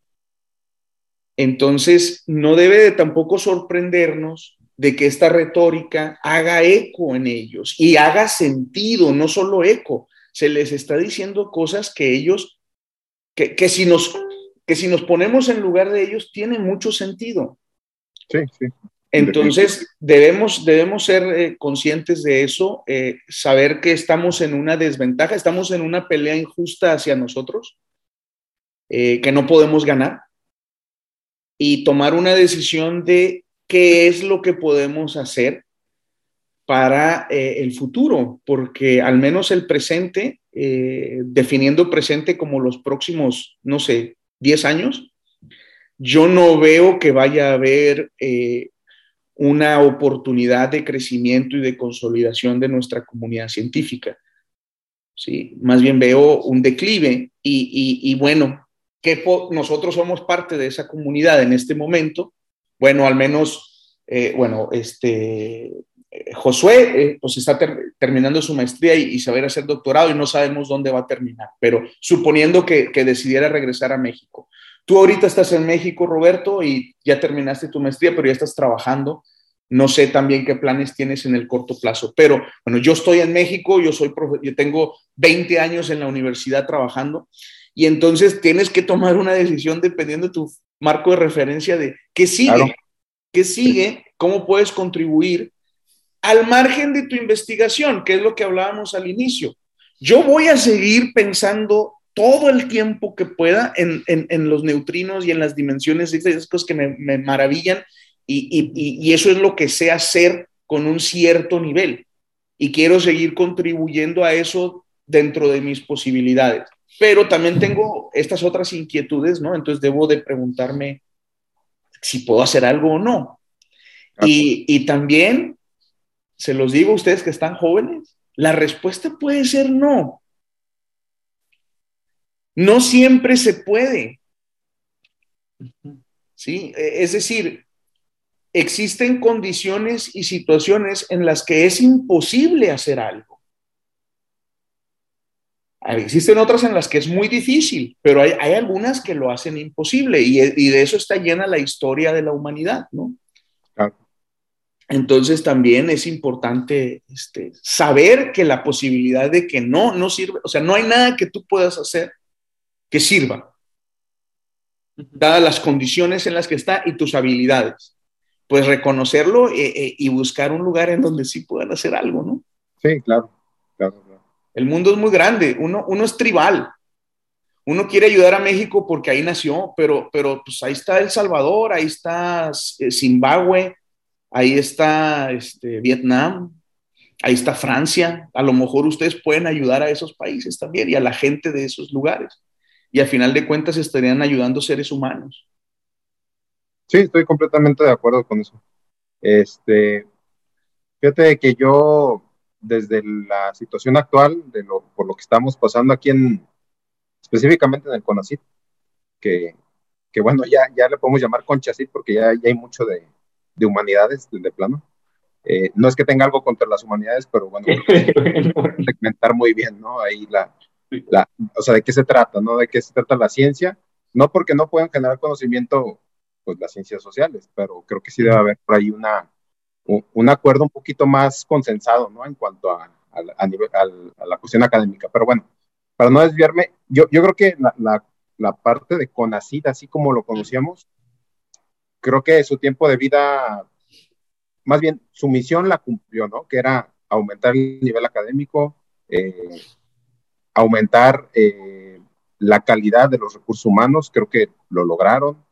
Entonces, no debe de tampoco sorprendernos de que esta retórica haga eco en ellos y haga sentido, no solo eco. Se les está diciendo cosas que ellos, que, que si nos que si nos ponemos en lugar de ellos tiene mucho sentido.
Sí, sí.
Entonces, debemos, debemos ser eh, conscientes de eso, eh, saber que estamos en una desventaja, estamos en una pelea injusta hacia nosotros, eh, que no podemos ganar, y tomar una decisión de qué es lo que podemos hacer para el futuro, porque al menos el presente, definiendo presente como los próximos, no sé, 10 años, yo no veo que vaya a haber eh, una oportunidad de crecimiento y de consolidación de nuestra comunidad científica. ¿sí? Más bien veo un declive y, y, bueno, que nosotros somos parte de esa comunidad en este momento. Bueno, al menos, eh, bueno, este, Josué eh, pues está terminando su maestría y, y saber hacer doctorado y no sabemos dónde va a terminar, pero suponiendo que, que, decidiera regresar a México. Tú ahorita estás en México, Roberto, y ya terminaste tu maestría, pero ya estás trabajando. No sé también qué planes tienes en el corto plazo, pero bueno, yo estoy en México, yo soy yo tengo 20 años en la universidad trabajando y entonces tienes que tomar una decisión dependiendo de tu marco de referencia de qué sigue, qué sigue, cómo puedes contribuir al margen de tu investigación, que es lo que hablábamos al inicio. Yo voy a seguir pensando todo el tiempo que pueda en, los neutrinos y en las dimensiones, esas cosas que me, maravillan, y, y, eso es lo que sé hacer con un cierto nivel. Y quiero seguir contribuyendo a eso dentro de mis posibilidades. Pero también tengo estas otras inquietudes, ¿no? Entonces debo de preguntarme si puedo hacer algo o no. Y, y también se los digo a ustedes que están jóvenes, la respuesta puede ser no. No siempre se puede. ¿Sí? E, es decir, existen condiciones y situaciones en las que es imposible hacer algo. Existen otras en las que es muy difícil, pero hay, algunas que lo hacen imposible y, y, de eso está llena la historia de la humanidad, ¿no? Entonces también es importante este, saber que la posibilidad de que no, no sirve, o sea, no hay nada que tú puedas hacer que sirva, dadas las condiciones en las que está y tus habilidades. Pues reconocerlo eh, eh, y buscar un lugar en donde sí puedan hacer algo, ¿no?
Sí, claro, claro,
El mundo es muy grande, uno, uno es tribal. Uno quiere ayudar a México porque ahí nació, pero, pero pues ahí está El Salvador, ahí está eh, Zimbabue, ahí está este, Vietnam, ahí está Francia. A lo mejor ustedes pueden ayudar a esos países también y a la gente de esos lugares. Y al final de cuentas estarían ayudando seres humanos.
Sí, estoy completamente de acuerdo con eso. Este, fíjate que yo, desde la situación actual, de lo, por lo que estamos pasando aquí en, específicamente en el CONACIT, que, que bueno, ya, ya le podemos llamar CONCHACIT porque ya, ya hay mucho de, de humanidades, de plano. Eh, no es que tenga algo contra las humanidades, pero bueno, segmentar muy bien, ¿no? Ahí la, la, o sea, de qué se trata, ¿no? De qué se trata la ciencia, no porque no puedan generar conocimiento, pues las ciencias sociales, pero creo que sí debe haber por ahí una, un, acuerdo un poquito más consensado, ¿no? En cuanto a, a, nivel, a, la cuestión académica. Pero bueno, para no desviarme, yo, yo creo que la, la, la parte de CONACID, así como lo conocíamos, creo que su tiempo de vida, más bien su misión la cumplió, ¿no? Que era aumentar el nivel académico, eh, aumentar eh, la calidad de los recursos humanos, creo que lo lograron.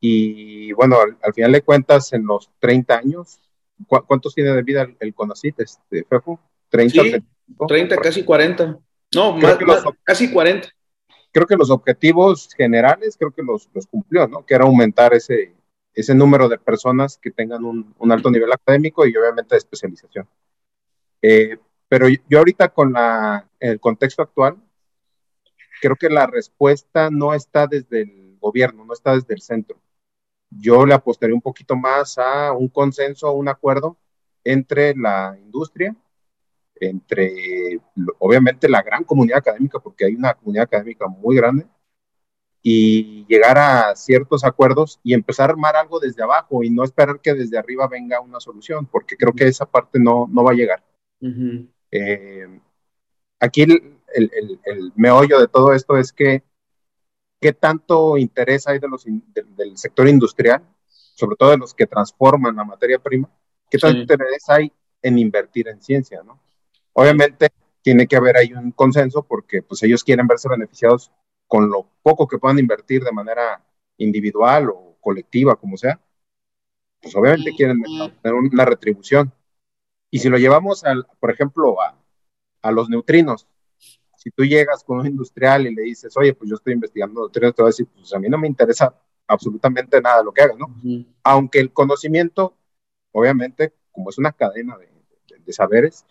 Y bueno, al, final de cuentas, en los 30 años, ¿cuántos tiene de vida el, CONACIT, este, Fefo?
30, sí, 30, casi 40. No, más, casi 40
creo que los objetivos generales, creo que los, los cumplió, ¿no? Que era aumentar ese, ese número de personas que tengan un, un alto nivel académico y obviamente de especialización. Eh, pero yo ahorita con la, el contexto actual, creo que la respuesta no está desde el gobierno, no está desde el centro. Yo le apostaría un poquito más a un consenso, un acuerdo entre la industria, entre obviamente la gran comunidad académica, porque hay una comunidad académica muy grande, y llegar a ciertos acuerdos y empezar a armar algo desde abajo y no esperar que desde arriba venga una solución, porque creo que esa parte no, no va a llegar. Eh, aquí el, el, el, meollo de todo esto es que qué tanto interés hay de los del sector industrial, sobre todo de los que transforman la materia prima, qué tanto interés hay en invertir en ciencia, ¿no? Obviamente tiene que haber ahí un consenso porque pues ellos quieren verse beneficiados con lo poco que puedan invertir de manera individual o colectiva, como sea, pues obviamente quieren tener una retribución. Y si lo llevamos, al, por ejemplo, a, a, los neutrinos, si tú llegas con un industrial y le dices, oye, pues yo estoy investigando neutrinos, te va a decir, pues a mí no me interesa absolutamente nada lo que hagas, ¿no? Aunque el conocimiento, obviamente, como es una cadena de, de saberes,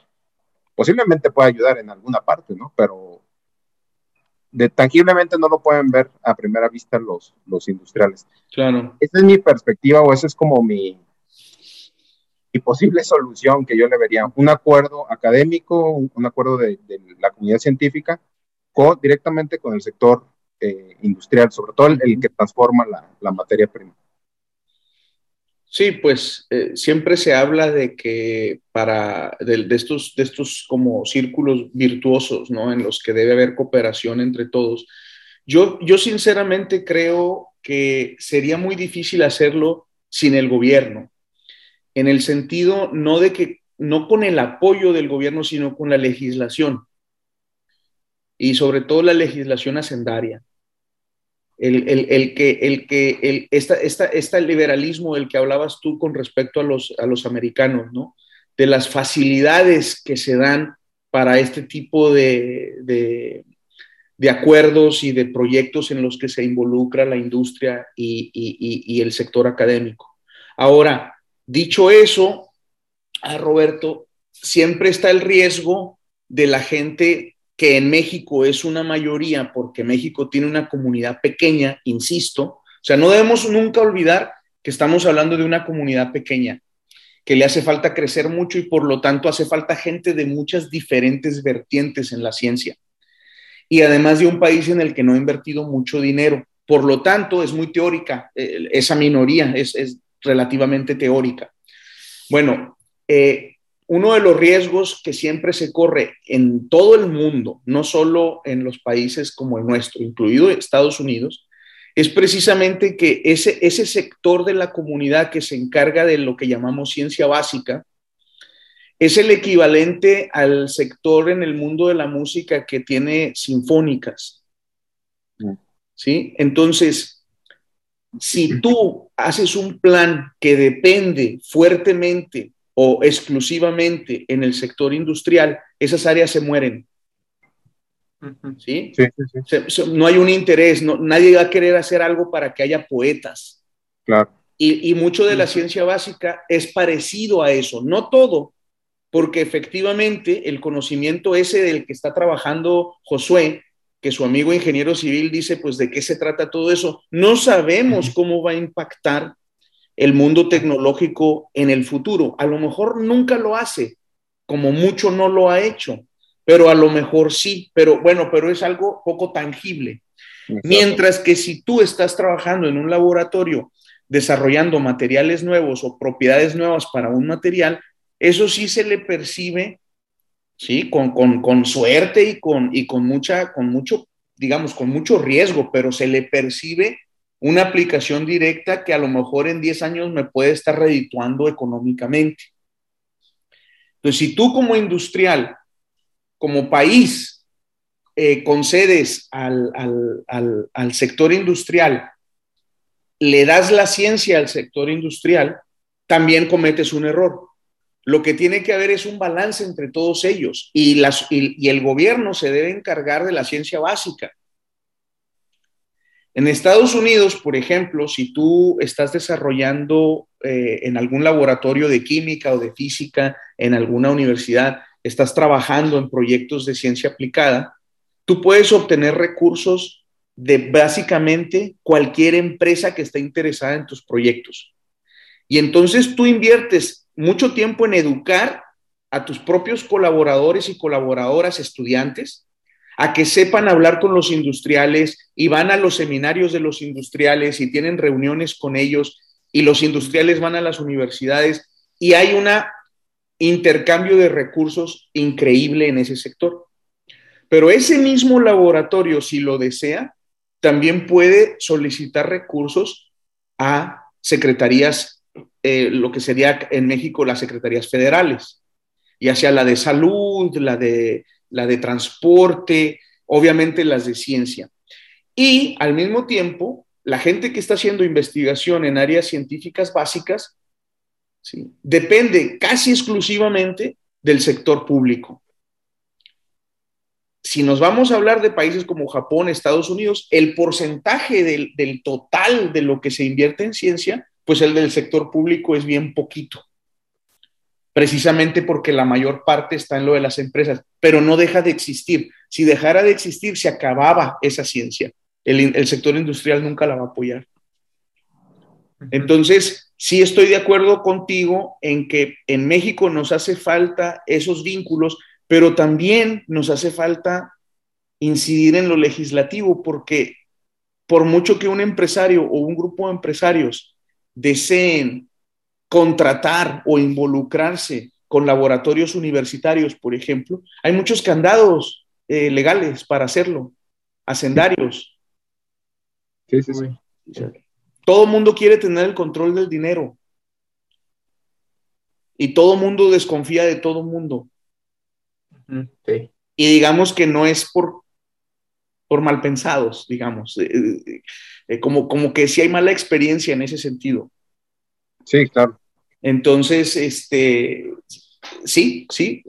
posiblemente pueda ayudar en alguna parte, ¿no? Pero de, tangiblemente no lo pueden ver a primera vista los, los industriales.
Claro.
Esa es mi perspectiva o esa es como mi, mi posible solución que yo le vería. Un acuerdo académico, un, acuerdo de, la comunidad científica con, directamente con el sector eh, industrial, sobre todo el, que transforma la, la materia prima.
Sí, pues eh, siempre se habla de que para de, estos, de estos como círculos virtuosos, ¿no? En los que debe haber cooperación entre todos. Yo, yo sinceramente creo que sería muy difícil hacerlo sin el gobierno, en el sentido no de que, no con el apoyo del gobierno, sino con la legislación y sobre todo la legislación hacendaria el, que, el que el, esta, esta, este liberalismo del que hablabas tú con respecto a los, a los americanos, ¿no? De las facilidades que se dan para este tipo de, de, de acuerdos y de proyectos en los que se involucra la industria y, y, y el sector académico. Ahora, dicho eso, a Roberto, siempre está el riesgo de la gente que en México es una mayoría porque México tiene una comunidad pequeña, insisto. O sea, no debemos nunca olvidar que estamos hablando de una comunidad pequeña, que le hace falta crecer mucho y por lo tanto hace falta gente de muchas diferentes vertientes en la ciencia. Y además de un país en el que no ha invertido mucho dinero. Por lo tanto, es muy teórica, eh, esa minoría es, es relativamente teórica. Bueno, eh, uno de los riesgos que siempre se corre en todo el mundo, no solo en los países como el nuestro, incluido Estados Unidos, es precisamente que ese, ese sector de la comunidad que se encarga de lo que llamamos ciencia básica, es el equivalente al sector en el mundo de la música que tiene sinfónicas. Mm. ¿Sí? Entonces, si tú haces un plan que depende fuertemente o exclusivamente en el sector industrial, esas áreas se mueren. ¿Sí? no hay un interés, nadie va a querer hacer algo para que haya poetas.
Claro.
Y, mucho de la ciencia básica es parecido a eso, no todo, porque efectivamente el conocimiento ese del que está trabajando Josué, que su amigo ingeniero civil dice, pues de qué se trata todo eso, no sabemos cómo va a impactar el mundo tecnológico en el futuro. A lo mejor nunca lo hace, como mucho no lo ha hecho, pero a lo mejor sí, pero bueno, pero es algo poco tangible. Mientras que si tú estás trabajando en un laboratorio desarrollando materiales nuevos o propiedades nuevas para un material, eso sí se le percibe, sí, con, con suerte y con, y con mucha, con mucho, digamos, con mucho riesgo, pero se le percibe una aplicación directa que a lo mejor en 10 años me puede estar redituando económicamente. Entonces, si tú como industrial, como país, eh, concedes al, al sector industrial, le das la ciencia al sector industrial, también cometes un error. Lo que tiene que haber es un balance entre todos ellos y, las, y, el gobierno se debe encargar de la ciencia básica en Estados Unidos, por ejemplo, si tú estás desarrollando eh, en algún laboratorio de química o de física en alguna universidad, estás trabajando en proyectos de ciencia aplicada, tú puedes obtener recursos de básicamente cualquier empresa que esté interesada en tus proyectos. Y entonces tú inviertes mucho tiempo en educar a tus propios colaboradores y colaboradoras estudiantes a que sepan hablar con los industriales y van a los seminarios de los industriales y tienen reuniones con ellos y los industriales van a las universidades y hay un intercambio de recursos increíble en ese sector. Pero ese mismo laboratorio, si lo desea, también puede solicitar recursos a secretarías, eh, lo que sería en México las secretarías federales, ya sea la de salud, la de la de transporte, obviamente las de ciencia. Y al mismo tiempo, la gente que está haciendo investigación en áreas científicas básicas depende casi exclusivamente del sector público. Si nos vamos a hablar de países como Japón, Estados Unidos, el porcentaje del, del total de lo que se invierte en ciencia, pues el del sector público es bien poquito. Precisamente porque la mayor parte está en lo de las empresas, pero no deja de existir. Si dejara de existir, se acababa esa ciencia. El, el sector industrial nunca la va a apoyar. Entonces, sí estoy de acuerdo contigo en que en México nos hace falta esos vínculos, pero también nos hace falta incidir en lo legislativo, porque por mucho que un empresario o un grupo de empresarios deseen contratar o involucrarse con laboratorios universitarios, por ejemplo, hay muchos candados eh, legales para hacerlo, hacendarios.
Sí, sí, sí.
Todo el mundo quiere tener el control del dinero. Y todo el mundo desconfía de todo el mundo.
Sí.
Y digamos que no es por, por mal pensados, digamos. Eh, eh, eh, como, como que sí hay mala experiencia en ese sentido.
Sí, claro.
Entonces, este, sí, sí.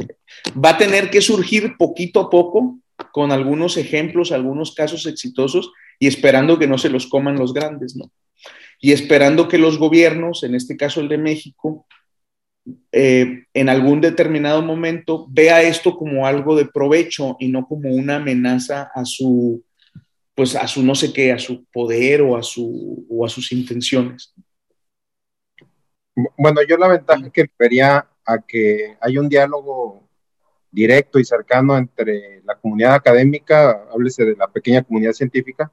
Va a tener que surgir poquito a poco con algunos ejemplos, algunos casos exitosos y esperando que no se los coman los grandes, ¿no? y esperando que los gobiernos, en este caso el de México, eh, en algún determinado momento vea esto como algo de provecho y no como una amenaza a su, pues a su no sé qué, a su poder o a, su, o a sus intenciones.
Bueno, yo la ventaja que vería a que hay un diálogo directo y cercano entre la comunidad académica, háblese de la pequeña comunidad científica,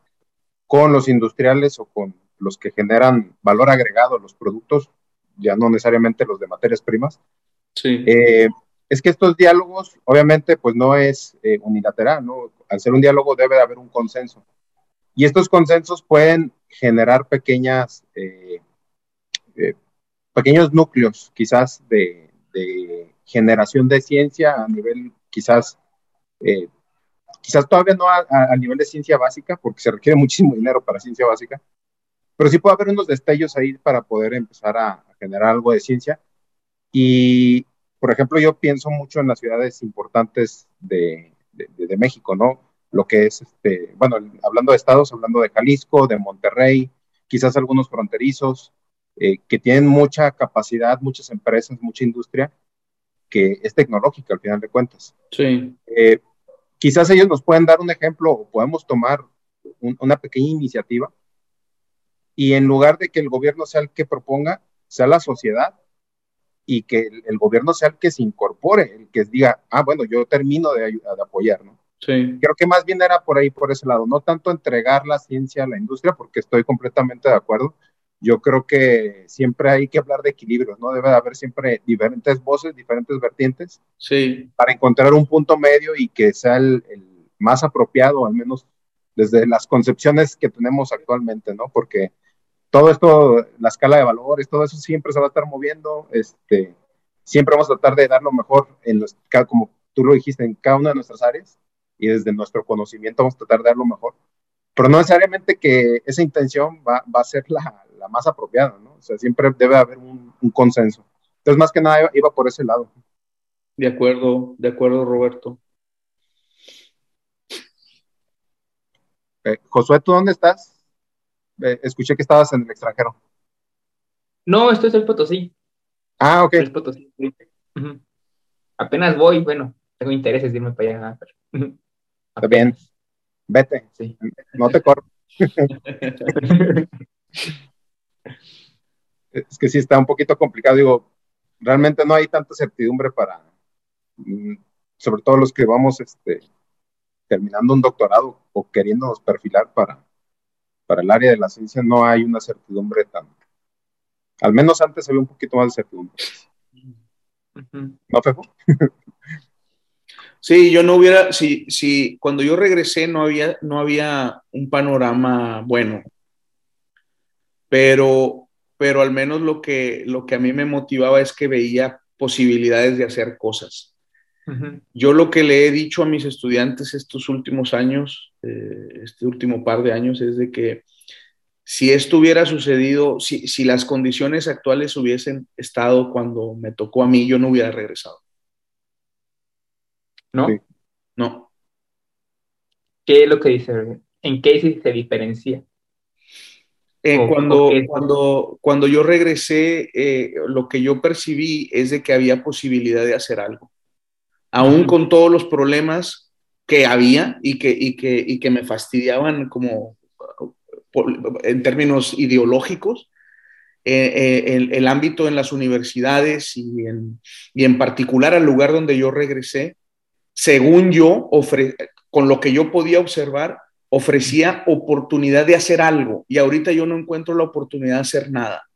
con los industriales o con los que generan valor agregado a los productos, ya no necesariamente los de materias primas.
Sí.
Eh, es que estos diálogos, obviamente, pues no es eh, unilateral, ¿no? Al ser un diálogo debe de haber un consenso. Y estos consensos pueden generar pequeñas, eh, pequeños núcleos, quizás, de, de, generación de ciencia a nivel, quizás, quizás todavía no a, a, nivel de ciencia básica, porque se requiere muchísimo dinero para ciencia básica, pero sí puede haber unos destellos ahí para poder empezar a, a generar algo de ciencia. Y, por ejemplo, yo pienso mucho en las ciudades importantes de, de, de, México, ¿no? Lo que es, este, bueno, hablando de estados, hablando de Jalisco, de Monterrey, quizás algunos fronterizos, eh, que tienen mucha capacidad, muchas empresas, mucha industria, que es tecnológica al final de cuentas.
Sí.
Eh, quizás ellos nos pueden dar un ejemplo o podemos tomar un, una pequeña iniciativa y en lugar de que el gobierno sea el que proponga, sea la sociedad y que el, el gobierno sea el que se incorpore, el que diga, ah, bueno, yo termino de, de, apoyar, ¿no?
Sí.
Creo que más bien era por ahí, por ese lado, no tanto entregar la ciencia a la industria, porque estoy completamente de acuerdo. Yo creo que siempre hay que hablar de equilibrios, ¿no? Debe de haber siempre diferentes voces, diferentes vertientes,
sí.
para encontrar un punto medio y que sea el, el más apropiado, al menos desde las concepciones que tenemos actualmente, ¿no? Porque todo esto, la escala de valores, todo eso siempre se va a estar moviendo, este, siempre vamos a tratar de dar lo mejor, en los, como tú lo dijiste, en cada una de nuestras áreas, y desde nuestro conocimiento vamos a tratar de dar lo mejor, pero no necesariamente que esa intención va, va a ser la, la, más apropiada, ¿no? O sea, siempre debe haber un, un consenso. Entonces, más que nada, iba, iba por ese lado.
De acuerdo, de acuerdo, Roberto.
Eh, Josué, ¿tú dónde estás? Eh, escuché que estabas en el extranjero.
No, esto es el Potosí.
Ah, ok.
El Potosí. Uh -huh. Apenas voy, bueno, tengo intereses de irme para allá. Pero...
Está bien. Vete.
Sí.
No te corro. es que sí está un poquito complicado. Digo, realmente no hay tanta certidumbre para, mm, sobre todo los que vamos este, terminando un doctorado o queriéndonos perfilar para, para el área de la ciencia no hay una certidumbre tan. Al menos antes había un poquito más de certidumbre. Uh -huh. ¿No, Fefo?
sí, yo no hubiera, si, si cuando yo regresé no había, no había un panorama bueno, pero, pero al menos lo que, lo que a mí me motivaba es que veía posibilidades de hacer cosas. Uh -huh. Yo lo que le he dicho a mis estudiantes estos últimos años, eh, este último par de años, es de que si esto hubiera sucedido, si, si, las condiciones actuales hubiesen estado cuando me tocó a mí, yo no hubiera regresado.
¿No? Sí.
No.
¿Qué es lo que dice? ¿En qué se diferencia?
Eh,
O-
cuando, cuando, cuando yo regresé, eh, lo que yo percibí es de que había posibilidad de hacer algo. Aún con todos los problemas que había y que, y que, y que me fastidiaban como por- en términos ideológicos, eh, eh, el, el ámbito en las universidades y en, y en particular al lugar donde yo regresé, según yo, ofre- con lo que yo podía observar, ofrecía oportunidad de hacer algo y ahorita yo no encuentro la oportunidad de hacer nada.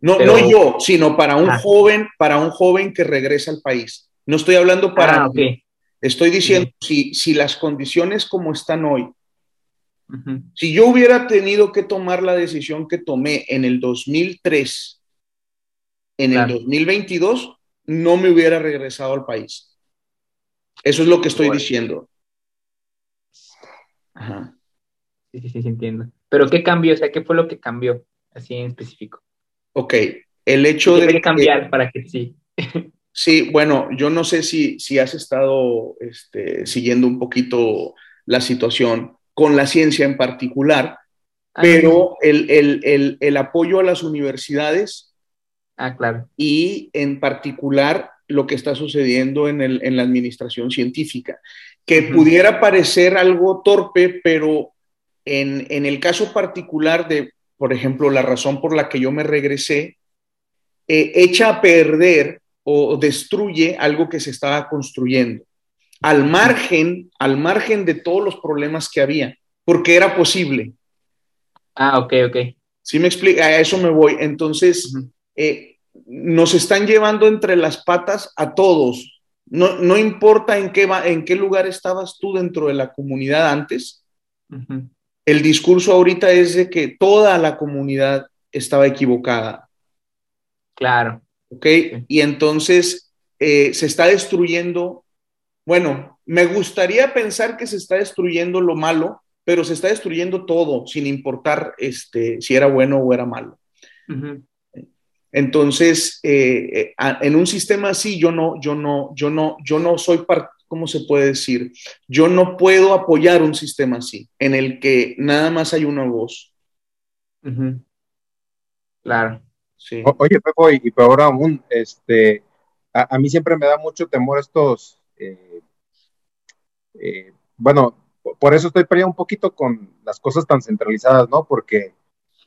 No,
Pero-
no yo, sino para un
Ah.
joven, para un joven que regresa al país. No estoy hablando para
Ah,
mí. Estoy diciendo, si, si las condiciones como están hoy, si yo hubiera tenido que tomar la decisión que tomé en el 2003, en
Claro.
el 2022, no me hubiera regresado al país. Eso es lo que estoy
Bueno.
diciendo. Ajá.
Sí, sí, sí, sí, entiendo. Pero ¿qué cambió? O sea, ¿qué fue lo que cambió? Así en específico.
Ok, el hecho
¿Qué
de
que cambiar para que sí?
Sí, bueno, yo no sé si, si has estado este, siguiendo un poquito la situación con la ciencia en particular,
Ah,
pero el, el, el, el apoyo a las universidades
Ah, claro.
y en particular lo que está sucediendo en, el, en la administración científica, que pudiera parecer algo torpe, pero en, en el caso particular de, por ejemplo, la razón por la que yo me regresé, eh, echa a perder o destruye algo que se estaba construyendo, al margen, al margen de todos los problemas que había, porque era posible.
Ah, ok, ok.
¿Sí me explica? A eso me voy. Entonces, eh, nos están llevando entre las patas a todos. No, no importa en qué, va, en qué lugar estabas tú dentro de la comunidad antes, el discurso ahorita es de que toda la comunidad estaba equivocada.
Claro.
¿Ok? Y entonces eh, se está destruyendo, bueno, me gustaría pensar que se está destruyendo lo malo, pero se está destruyendo todo, sin importar este, si era bueno o era malo.
Ujú.
Entonces, eh, eh, a- en un sistema así, yo no, yo no, yo no, yo no soy parte, ¿cómo se puede decir? Yo no puedo apoyar un sistema así, en el que nada más hay una voz.
Claro.
Sí.
O- oye, Pepo, y, y peor aún, este, a, a mí siempre me da mucho temor estos, eh, eh, bueno, po- por eso estoy peleando un poquito con las cosas tan centralizadas, ¿no? Porque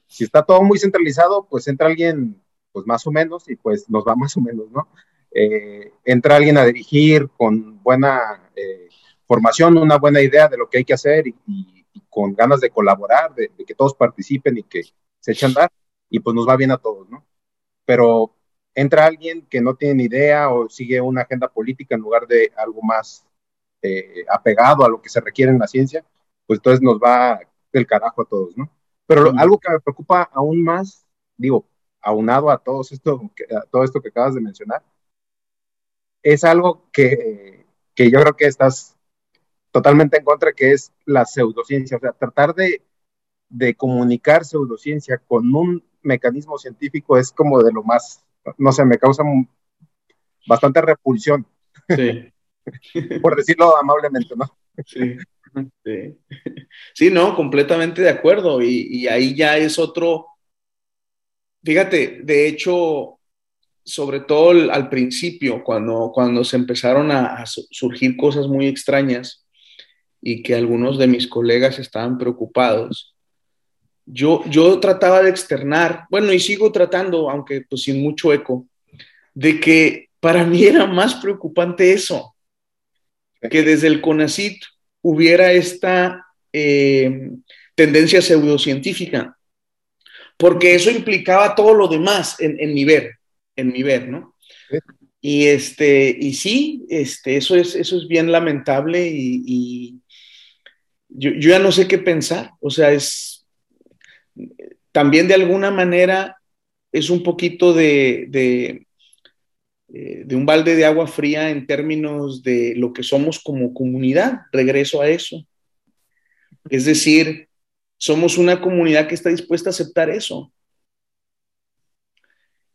si está todo muy centralizado, pues entra alguien, pues más o menos, y pues nos va más o menos, ¿no? Eh, entra alguien a dirigir con buena eh, formación, una buena idea de lo que hay que hacer y, y- y con ganas de colaborar, de, de que todos participen y que se echen a andar, y pues nos va bien a todos, ¿no? Pero entra alguien que no tiene ni idea o sigue una agenda política en lugar de algo más eh, apegado a lo que se requiere en la ciencia, pues entonces nos va del carajo a todos, ¿no? Pero lo- algo que me preocupa aún más, digo, aunado a, todos esto, a todo esto que acabas de mencionar, es algo que, que yo creo que estás totalmente en contra, que es la pseudociencia, o sea, tratar de, de comunicar pseudociencia con un mecanismo científico es como de lo más, no sé, me causa bastante repulsión,
Sí.
por decirlo amablemente, ¿no?
Sí, sí. Sí, no, completamente de acuerdo. Y, y ahí ya es otro. Fíjate, de hecho, sobre todo al, principio, cuando, cuando se empezaron a, a su- surgir cosas muy extrañas y que algunos de mis colegas estaban preocupados, yo, yo trataba de externar, bueno, y sigo tratando, aunque pues sin mucho eco, de que para mí era más preocupante eso, que desde el CONACIT hubiera esta eh, tendencia pseudocientífica, porque eso implicaba todo lo demás en, en mi ver, en mi ver, ¿no?
Sí.
Y, este, y sí, este, eso, es, eso es bien lamentable y, y yo, yo ya no sé qué pensar, o sea, es también de alguna manera es un poquito de, de, eh, de un balde de agua fría en términos de lo que somos como comunidad. Regreso a eso. Es decir, somos una comunidad que está dispuesta a aceptar eso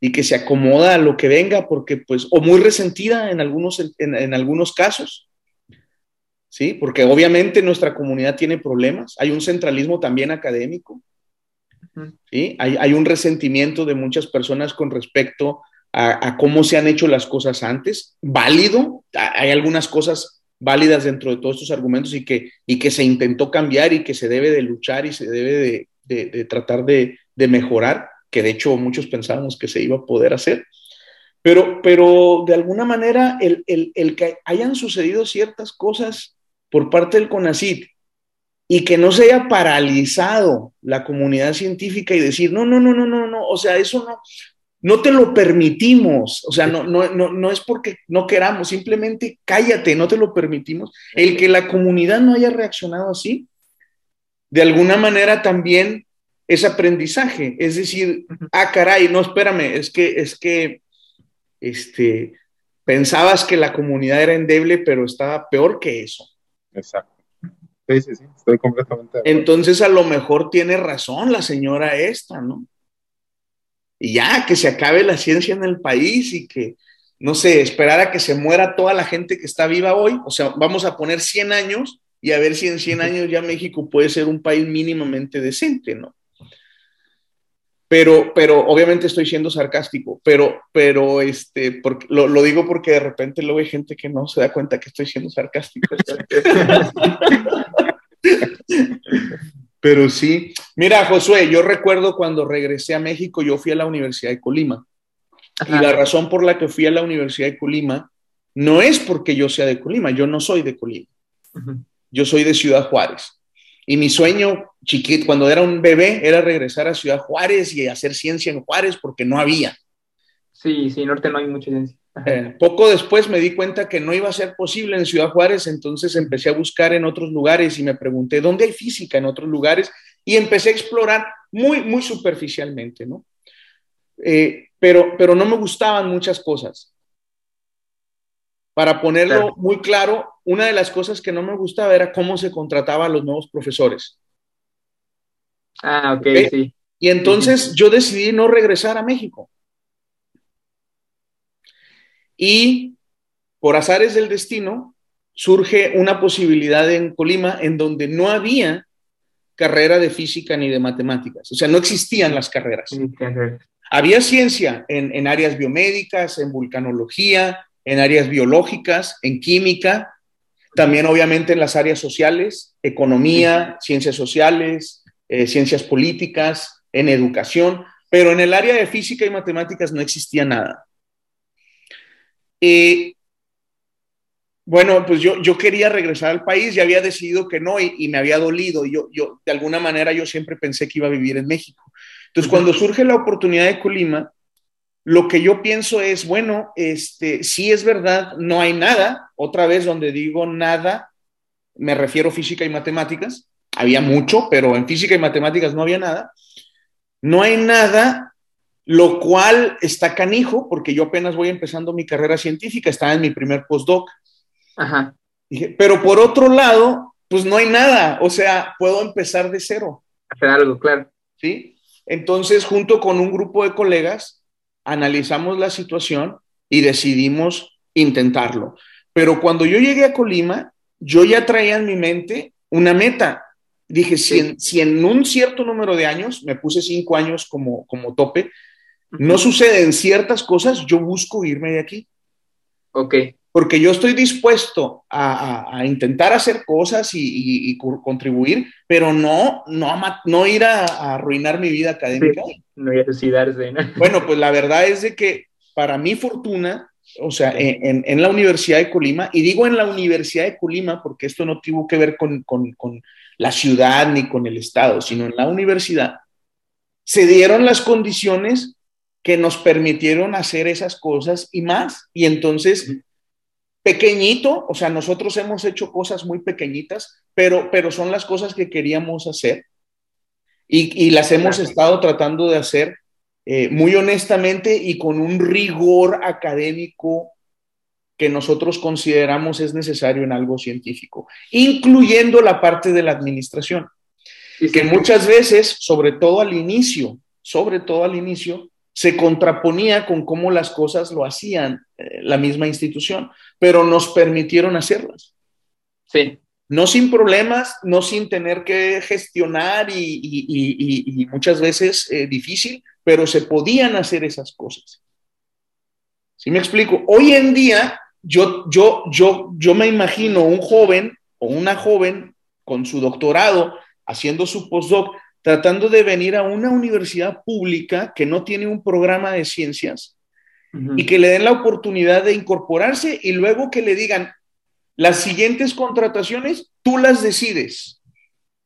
y que se acomoda a lo que venga, porque pues, o muy resentida en algunos, en, en algunos casos, ¿sí? Porque obviamente nuestra comunidad tiene problemas, hay un centralismo también académico, ¿sí? Hay, hay, un resentimiento de muchas personas con respecto a, a, cómo se han hecho las cosas antes. Válido, hay algunas cosas válidas dentro de todos estos argumentos y que, y que se intentó cambiar y que se debe de luchar y se debe de, de, tratar de, de mejorar, que de hecho muchos pensábamos que se iba a poder hacer. Pero, pero de alguna manera, el, el, el, que hayan sucedido ciertas cosas por parte del CONACIT y que no se haya paralizado la comunidad científica y decir, no, no, no, no, no, no, o sea, eso no, no te lo permitimos, o sea, no, no, no, no es porque no queramos, simplemente cállate, no te lo permitimos. El que la comunidad no haya reaccionado así, de alguna manera también es aprendizaje, es decir, ah, caray, no, espérame, es que, es que, este, pensabas que la comunidad era endeble, pero estaba peor que eso.
Exacto. Sí, sí, sí, estoy completamente.
Entonces, a lo mejor tiene razón la señora esta, ¿no? Y ya, que se acabe la ciencia en el país y que, no sé, esperar a que se muera toda la gente que está viva hoy. O sea, vamos a poner 100 años y a ver si en 100 años ya México puede ser un país mínimamente decente, ¿no? pero, pero obviamente estoy siendo sarcástico, pero, pero este, porque, lo, lo, digo porque de repente luego hay gente que no se da cuenta que estoy siendo sarcástico. pero sí, mira, Josué, yo recuerdo cuando regresé a México, yo fui a la Universidad de Colima. Ajá. Y la razón por la que fui a la Universidad de Colima no es porque yo sea de Colima, yo no soy de Colima. Uh -huh. Yo soy de Ciudad Juárez. Y mi sueño chiquito, cuando era un bebé, era regresar a Ciudad Juárez y hacer ciencia en Juárez porque no había.
Sí, sí, norte no hay mucha ciencia.
Eh, poco después me di cuenta que no iba a ser posible en Ciudad Juárez, entonces empecé a buscar en otros lugares y me pregunté, ¿dónde hay física en otros lugares? Y empecé a explorar muy, muy superficialmente, ¿no? Eh, pero, pero no me gustaban muchas cosas. Para ponerlo claro. muy claro, una de las cosas que no me gustaba era cómo se contrataba a los nuevos profesores.
Ah, ok, ¿Okay? sí.
Y entonces yo decidí no regresar a México. Y por azares del destino, surge una posibilidad en Colima en donde no había carrera de física ni de matemáticas. O sea, no existían las carreras. Había ciencia en, en áreas biomédicas, en vulcanología, en áreas biológicas, en química, también obviamente en las áreas sociales, economía, ciencias sociales, eh, ciencias políticas, en educación, pero en el área de física y matemáticas no existía nada. Eh, bueno, pues yo, yo quería regresar al país, ya había decidido que no y, y, me había dolido. Yo, yo, de alguna manera, yo siempre pensé que iba a vivir en México. Entonces, cuando surge la oportunidad de Colima, lo que yo pienso es, bueno, este, sí es verdad, no hay nada, otra vez donde digo nada, me refiero a física y matemáticas, había mucho, pero en física y matemáticas no había nada, no hay nada, lo cual está canijo, porque yo apenas voy empezando mi carrera científica, estaba en mi primer postdoc.
Ajá.
Dije, pero por otro lado, pues no hay nada, o sea, puedo empezar de cero.
Hacer algo, claro.
¿Sí? Entonces, junto con un grupo de colegas, analizamos la situación y decidimos intentarlo. Pero cuando yo llegué a Colima, yo ya traía en mi mente una meta. Dije, sí. si, en, si, en, un cierto número de años, me puse cinco años como, como tope. No suceden ciertas cosas, yo busco irme de aquí.
Ok.
Porque yo estoy dispuesto a, a, a intentar hacer cosas y, y, y, contribuir, pero no, no, no ir a, a arruinar mi vida académica.
Sí no voy a suicidarse. ¿no?
Bueno, pues la verdad es de que para mi fortuna, o sea, en, en, la Universidad de Colima, y digo en la Universidad de Colima porque esto no tuvo que ver con, con, con la ciudad ni con el Estado, sino en la universidad, se dieron las condiciones que nos permitieron hacer esas cosas y más. Y entonces, pequeñito, o sea, nosotros hemos hecho cosas muy pequeñitas, pero, pero son las cosas que queríamos hacer y, y las hemos estado tratando de hacer eh, muy honestamente y con un rigor académico que nosotros consideramos es necesario en algo científico, incluyendo la parte de la administración, sí, que muchas veces, sobre todo al inicio, sobre todo al inicio, se contraponía con cómo las cosas lo hacían eh, la misma institución, pero nos permitieron hacerlas.
Sí.
no sin problemas, no sin tener que gestionar y, muchas veces eh, difícil, pero se podían hacer esas cosas. ¿Sí me explico? Hoy en día, yo, yo, yo, yo me imagino un joven o una joven con su doctorado haciendo su postdoc, tratando de venir a una universidad pública que no tiene un programa de ciencias y que le den la oportunidad de incorporarse y luego que le digan, las siguientes contrataciones tú las decides.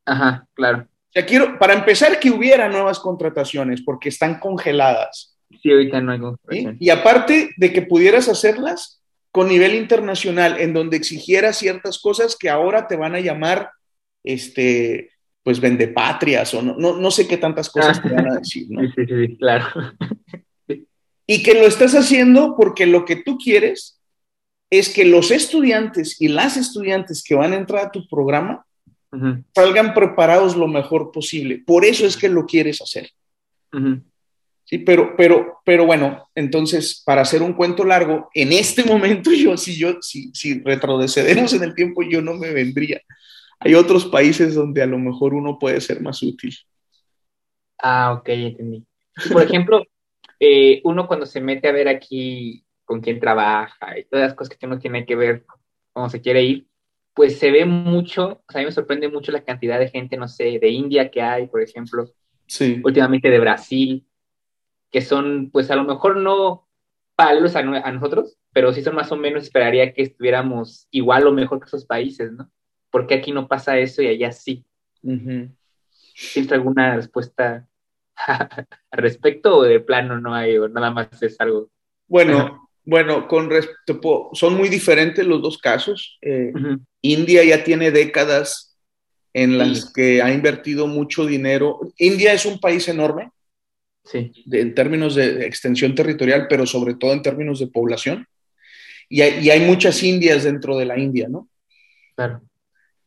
Ajá, claro.
Ya quiero, para empezar, que hubiera nuevas contrataciones porque están congeladas.
Sí, ahorita no
hay Y aparte de que pudieras hacerlas con nivel internacional, en donde exigiera ciertas cosas que ahora te van a llamar, este, pues vendepatrias o no, no, no sé qué tantas cosas te van a decir, ¿no?
Sí, sí, sí, claro.
Y que lo estás haciendo porque lo que tú quieres es que los estudiantes y las estudiantes que van a entrar a tu programa salgan preparados lo mejor posible. Por eso es que lo quieres hacer. Sí, pero, pero, pero bueno, entonces, para hacer un cuento largo, en este momento yo, si yo, si, si retrocedemos en el tiempo, yo no me vendría. Hay otros países donde a lo mejor uno puede ser más útil.
Ah, ok, entendí. Por ejemplo, eh, uno cuando se mete a ver aquí con quién trabaja y todas las cosas que uno tiene que ver cómo se quiere ir, pues se ve mucho, o sea, a mí me sorprende mucho la cantidad de gente, no sé, de India que hay, por ejemplo,
sí.
últimamente de Brasil, que son, pues a lo mejor no palos a, a, nosotros, pero sí son más o menos, esperaría que estuviéramos igual o mejor que esos países, ¿no? Porque aquí no pasa eso y allá sí. ¿Tienes alguna respuesta al respecto o de plano no hay, o nada más es algo?
Bueno, bueno, con respecto, son muy diferentes los dos casos. Eh, India ya tiene décadas en las que ha invertido mucho dinero. India es un país enorme,
sí.
en términos de extensión territorial, pero sobre todo en términos de población. Y hay, y hay, muchas Indias dentro de la India, ¿no?
Claro.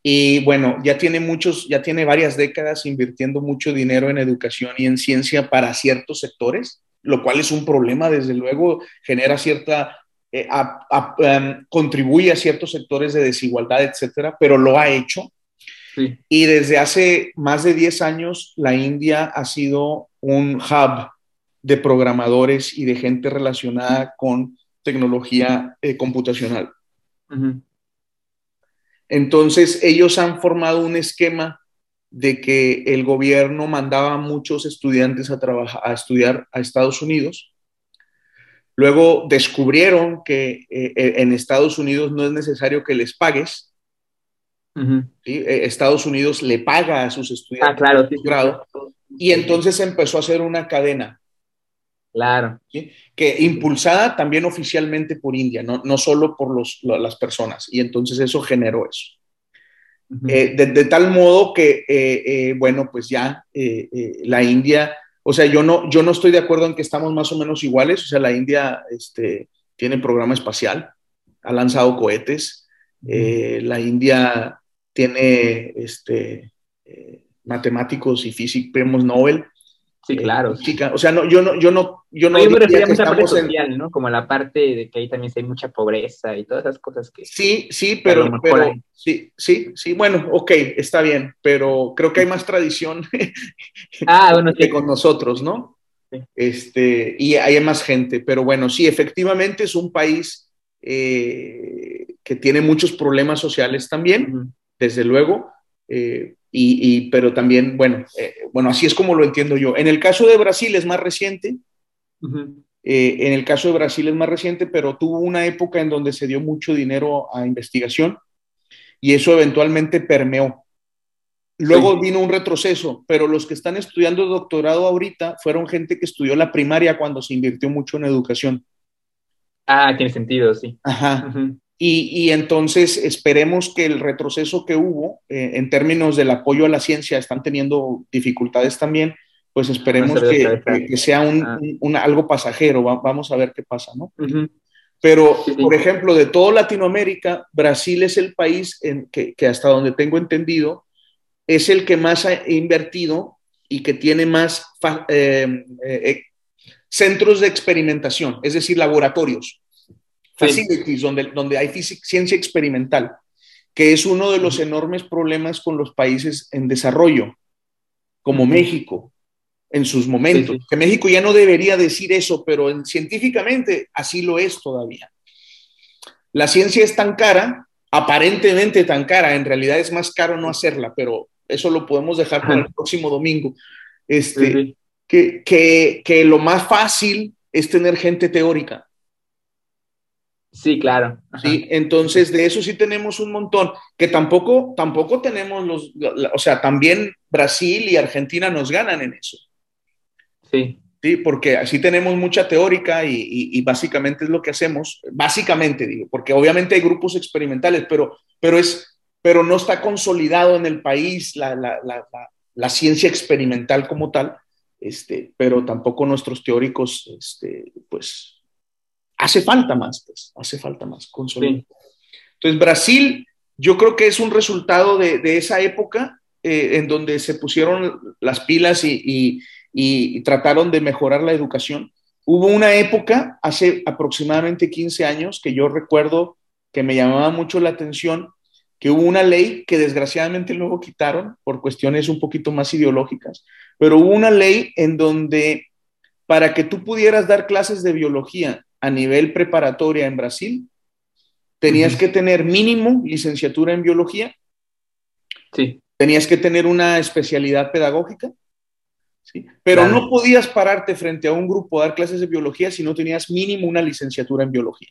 Y bueno, ya tiene muchos, ya tiene varias décadas invirtiendo mucho dinero en educación y en ciencia para ciertos sectores lo cual es un problema, desde luego, genera cierta, eh, em, contribuye a ciertos sectores de desigualdad, etcétera, pero lo ha hecho. Y desde hace más de 10 años, la India ha sido un hub de programadores y de gente relacionada con tecnología eh, computacional. Entonces, ellos han formado un esquema de que el gobierno mandaba a muchos estudiantes a, trabajar, a estudiar a Estados Unidos. Luego descubrieron que eh, eh, en Estados Unidos no es necesario que les pagues. Eh, Estados Unidos le paga a sus estudiantes
ah, claro,
grado. Y entonces empezó a hacer una cadena.
Claro.
Que impulsada también oficialmente por India, no, no solo por los, las personas. Y entonces eso generó eso. Eh, de, tal modo que, eh, eh, bueno, pues ya la India, o sea, yo no, yo no estoy de acuerdo en que estamos más o menos iguales, o sea, la India este, tiene programa espacial, ha lanzado cohetes, la India tiene este, matemáticos y físicos premios Nobel,
Sí, eh, claro.
o sea, no, yo no, yo no, yo no.
yo me refería a la parte social, ¿no? Como la parte de que ahí también hay mucha pobreza y todas esas cosas que.
Sí, sí, pero, pero sí, sí, sí, bueno, ok, está bien, pero creo que hay más tradición
ah, bueno,
que con nosotros, ¿no? Este, y hay más gente, pero bueno, sí, efectivamente es un país eh, que tiene muchos problemas sociales también, desde luego. Eh, y, pero también, bueno, eh, bueno, así es como lo entiendo yo. En el caso de Brasil es más reciente. Eh, en el caso de Brasil es más reciente, pero tuvo una época en donde se dio mucho dinero a investigación y eso eventualmente permeó. Luego vino un retroceso, pero los que están estudiando doctorado ahorita fueron gente que estudió la primaria cuando se invirtió mucho en educación.
Ah, tiene sentido, sí.
Ajá. Y, entonces esperemos que el retroceso que hubo eh, en términos del apoyo a la ciencia están teniendo dificultades también, pues esperemos que, sea ah. un, algo pasajero, vamos a ver qué pasa, ¿no? Pero, por ejemplo, de todo Latinoamérica, Brasil es el país en que, hasta donde tengo entendido, es el que más ha invertido y que tiene más eh, eh, centros de experimentación, es decir, laboratorios facilities, donde, donde hay ciencia experimental. que es uno de los enormes problemas con los países en desarrollo, como México, en sus momentos.
Sí, sí.
Que México ya no debería decir eso, pero en- científicamente así lo es todavía. La ciencia es tan cara, aparentemente tan cara, en realidad es más caro no hacerla, pero eso lo podemos dejar para el próximo domingo. Este,
sí.
Que, que, que lo más fácil es tener gente teórica.
Sí, claro. Ajá.
¿sí? Entonces, de eso sí tenemos un montón, que tampoco, tampoco tenemos los, o sea, también Brasil y Argentina nos ganan en eso,
Sí,
¿sí? Porque así tenemos mucha teórica y, y- y básicamente es lo que hacemos, básicamente digo, porque obviamente hay grupos experimentales, pero, pero, es, pero no está consolidado en el país la, la, la, la, la ciencia experimental como tal, este, pero tampoco nuestros teóricos, este, pues, hace falta más, pues, hace falta más consolidar.
sí.
Entonces, Brasil, yo creo que es un resultado de, de esa época eh, en donde se pusieron las pilas y, y- y trataron de mejorar la educación. Hubo una época, hace aproximadamente 15 años, que yo recuerdo que me llamaba mucho la atención, que hubo una ley que desgraciadamente luego quitaron por cuestiones un poquito más ideológicas, pero hubo una ley en donde para que tú pudieras dar clases de biología a nivel preparatoria en Brasil, tenías que tener mínimo licenciatura en biología,
Sí,
tenías que tener una especialidad pedagógica, ¿sí? pero
Claro.
no podías pararte frente a un grupo a dar clases de biología si no tenías mínimo una licenciatura en biología.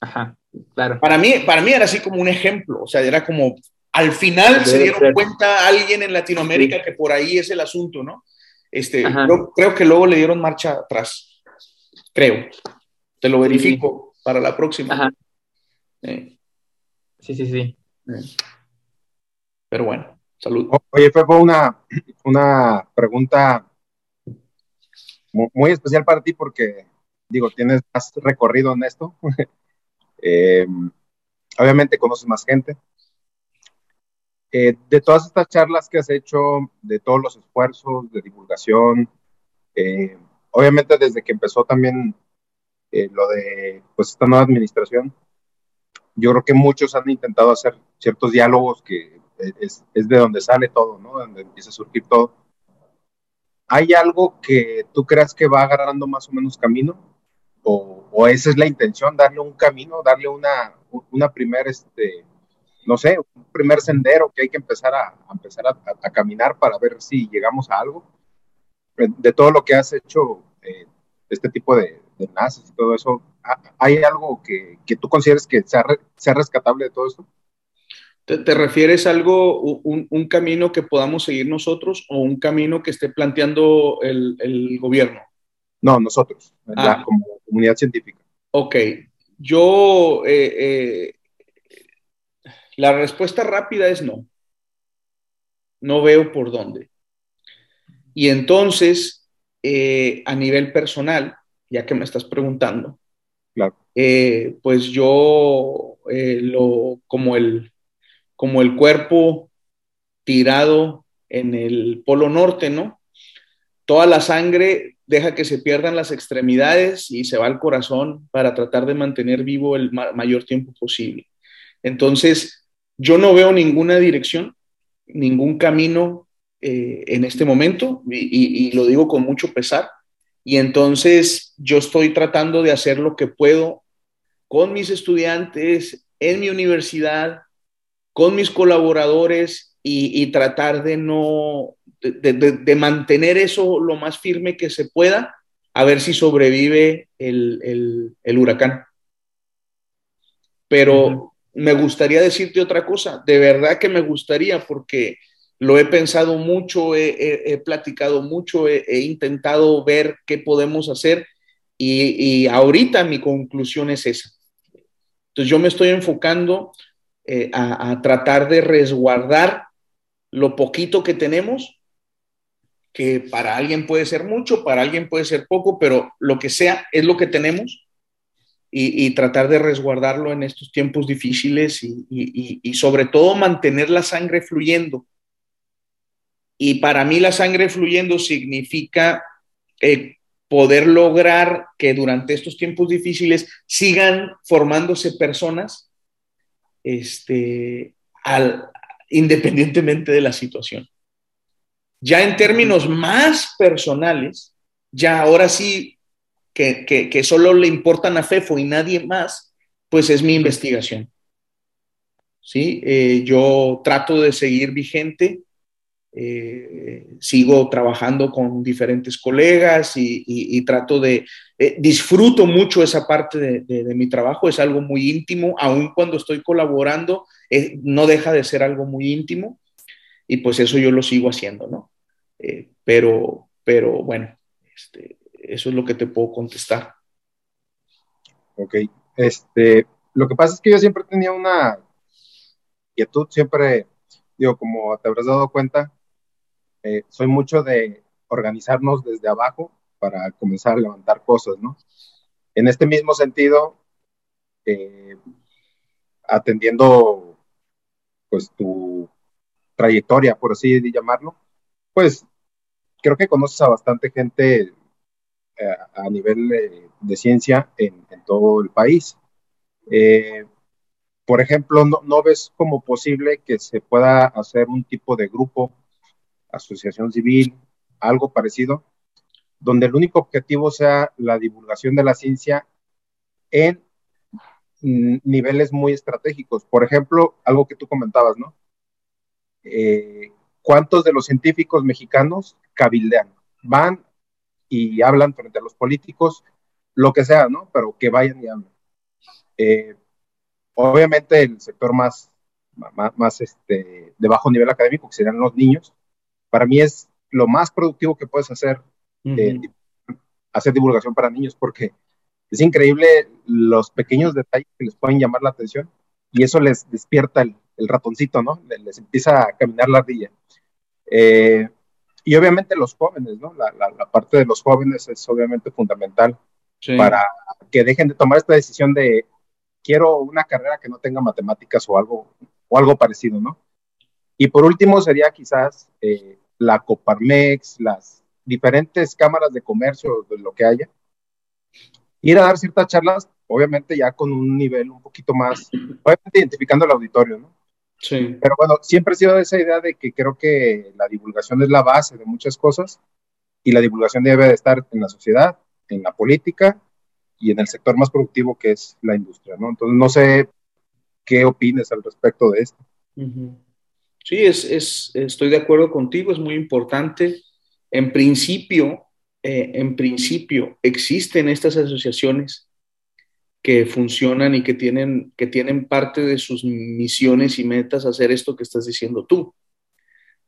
ajá, claro.
Para mí, para mí era así como un ejemplo, o sea, era como, al final se dieron
ser.
cuenta alguien en Latinoamérica
Sí.
que por ahí es el asunto, ¿no? Este, yo creo que luego le dieron marcha atrás, creo. Te lo verifico para la próxima.
Ajá,
Eh,
sí, sí, sí.
eh. Pero bueno, salud.
Oye, Fefo, una, una pregunta mu- muy especial para ti porque, digo, tienes más recorrido en esto. Eh, obviamente conoces más gente. Eh, de todas estas charlas que has hecho, de todos los esfuerzos de divulgación, eh, obviamente desde que empezó también eh, lo de pues esta nueva administración, yo creo que muchos han intentado hacer ciertos diálogos que es, es de donde sale todo, ¿no? Donde empieza a surgir todo. ¿Hay algo que tú creas que va agarrando más o menos camino? ¿O, o esa es la intención, darle un camino, darle una, una primera, este, no sé, un primer sendero que hay que empezar a, empezar a, caminar para ver si llegamos a algo? De todo lo que has hecho, eh, este tipo de, de, enlaces y todo eso, ¿hay algo que, que tú consideres que sea, sea rescatable de todo esto?
¿Te, te refieres a algo, un, un, camino que podamos seguir nosotros o un camino que esté planteando el, el gobierno?
No, nosotros, ah. la, como comunidad científica.
Ok, yo, eh, eh, la respuesta rápida es no. No veo por dónde. Y entonces, eh, a nivel personal, ya que me estás preguntando,
claro.
Eh, pues yo lo, como el, como el cuerpo tirado en el polo norte, ¿no? Toda la sangre deja que se pierdan las extremidades y se va al corazón para tratar de mantener vivo el ma mayor tiempo posible. Entonces, yo no veo ninguna dirección, ningún camino eh, en este momento, y, y, y, lo digo con mucho pesar. Y entonces yo estoy tratando de hacer lo que puedo con mis estudiantes, en mi universidad, con mis colaboradores y, y tratar de no, de, de, de, mantener eso lo más firme que se pueda, a ver si sobrevive el, el, el huracán. Pero uh -huh. me gustaría decirte otra cosa, de verdad que me gustaría porque lo he pensado mucho, he, he, he platicado mucho, he, he, intentado ver qué podemos hacer y, y, ahorita mi conclusión es esa. Entonces yo me estoy enfocando eh, a, a tratar de resguardar lo poquito que tenemos que para alguien puede ser mucho, para alguien puede ser poco, pero lo que sea es lo que tenemos y, y tratar de resguardarlo en estos tiempos difíciles y, y, y, sobre todo mantener la sangre fluyendo. Y para mí la sangre fluyendo significa eh, poder lograr que durante estos tiempos difíciles sigan formándose personas este, independientemente de la situación. Ya en términos más personales, ya ahora sí que, que, solo le importan a FEFO y nadie más, pues es mi investigación. ¿Sí? Eh, yo trato de seguir vigente, eh, sigo trabajando con diferentes colegas y, trato de, eh, disfruto mucho esa parte de, mi trabajo, es algo muy íntimo, aun cuando estoy colaborando, no deja de ser algo muy íntimo y pues eso yo lo sigo haciendo, ¿no? pero, pero bueno, este, eso es lo que te puedo contestar.
Ok, este, lo que pasa es que yo siempre tenía una inquietud, siempre, digo, como te habrás dado cuenta, eh, soy mucho de organizarnos desde abajo para comenzar a levantar cosas, ¿no? En este mismo sentido, eh, atendiendo pues tu trayectoria, por así llamarlo, pues creo que conoces a bastante gente eh, a nivel de, ciencia en, todo el país. por ejemplo, no, no, ves como posible que se pueda hacer un tipo de grupo asociación civil, algo parecido, donde el único objetivo sea la divulgación de la ciencia en niveles muy estratégicos. Por ejemplo, algo que tú comentabas, ¿no? Eh, ¿Cuántos de los científicos mexicanos cabildean? Van y hablan frente a los políticos, lo que sea, ¿no? Pero que vayan y hablen. Eh, obviamente el sector más, más, más, este, de bajo nivel académico, que serían los niños, para mí es lo más productivo que puedes hacer, eh, hacer divulgación para niños, porque es increíble los pequeños detalles que les pueden llamar la atención y eso les despierta el, ratoncito, ¿no? Les, empieza a caminar la ardilla. Eh, y obviamente los jóvenes, ¿no? La, parte de los jóvenes es obviamente fundamental para que dejen de tomar esta decisión de quiero una carrera que no tenga matemáticas o algo, o algo parecido, ¿no? Y por último sería quizás eh, la Coparmex, las diferentes cámaras de comercio, de lo que haya, ir a dar ciertas charlas, obviamente ya con un nivel un poquito más, obviamente identificando el auditorio, ¿no?
Sí.
Pero bueno, siempre he sido de esa idea de que creo que la divulgación es la base de muchas cosas y la divulgación debe de estar en la sociedad, en la política y en el sector más productivo que es la industria, ¿no? Entonces, no sé qué opines al respecto de esto.
Sí, es, estoy de acuerdo contigo, es muy importante. En principio, eh, en principio, existen estas asociaciones que funcionan y que tienen, que tienen parte de sus misiones y metas hacer esto que estás diciendo tú.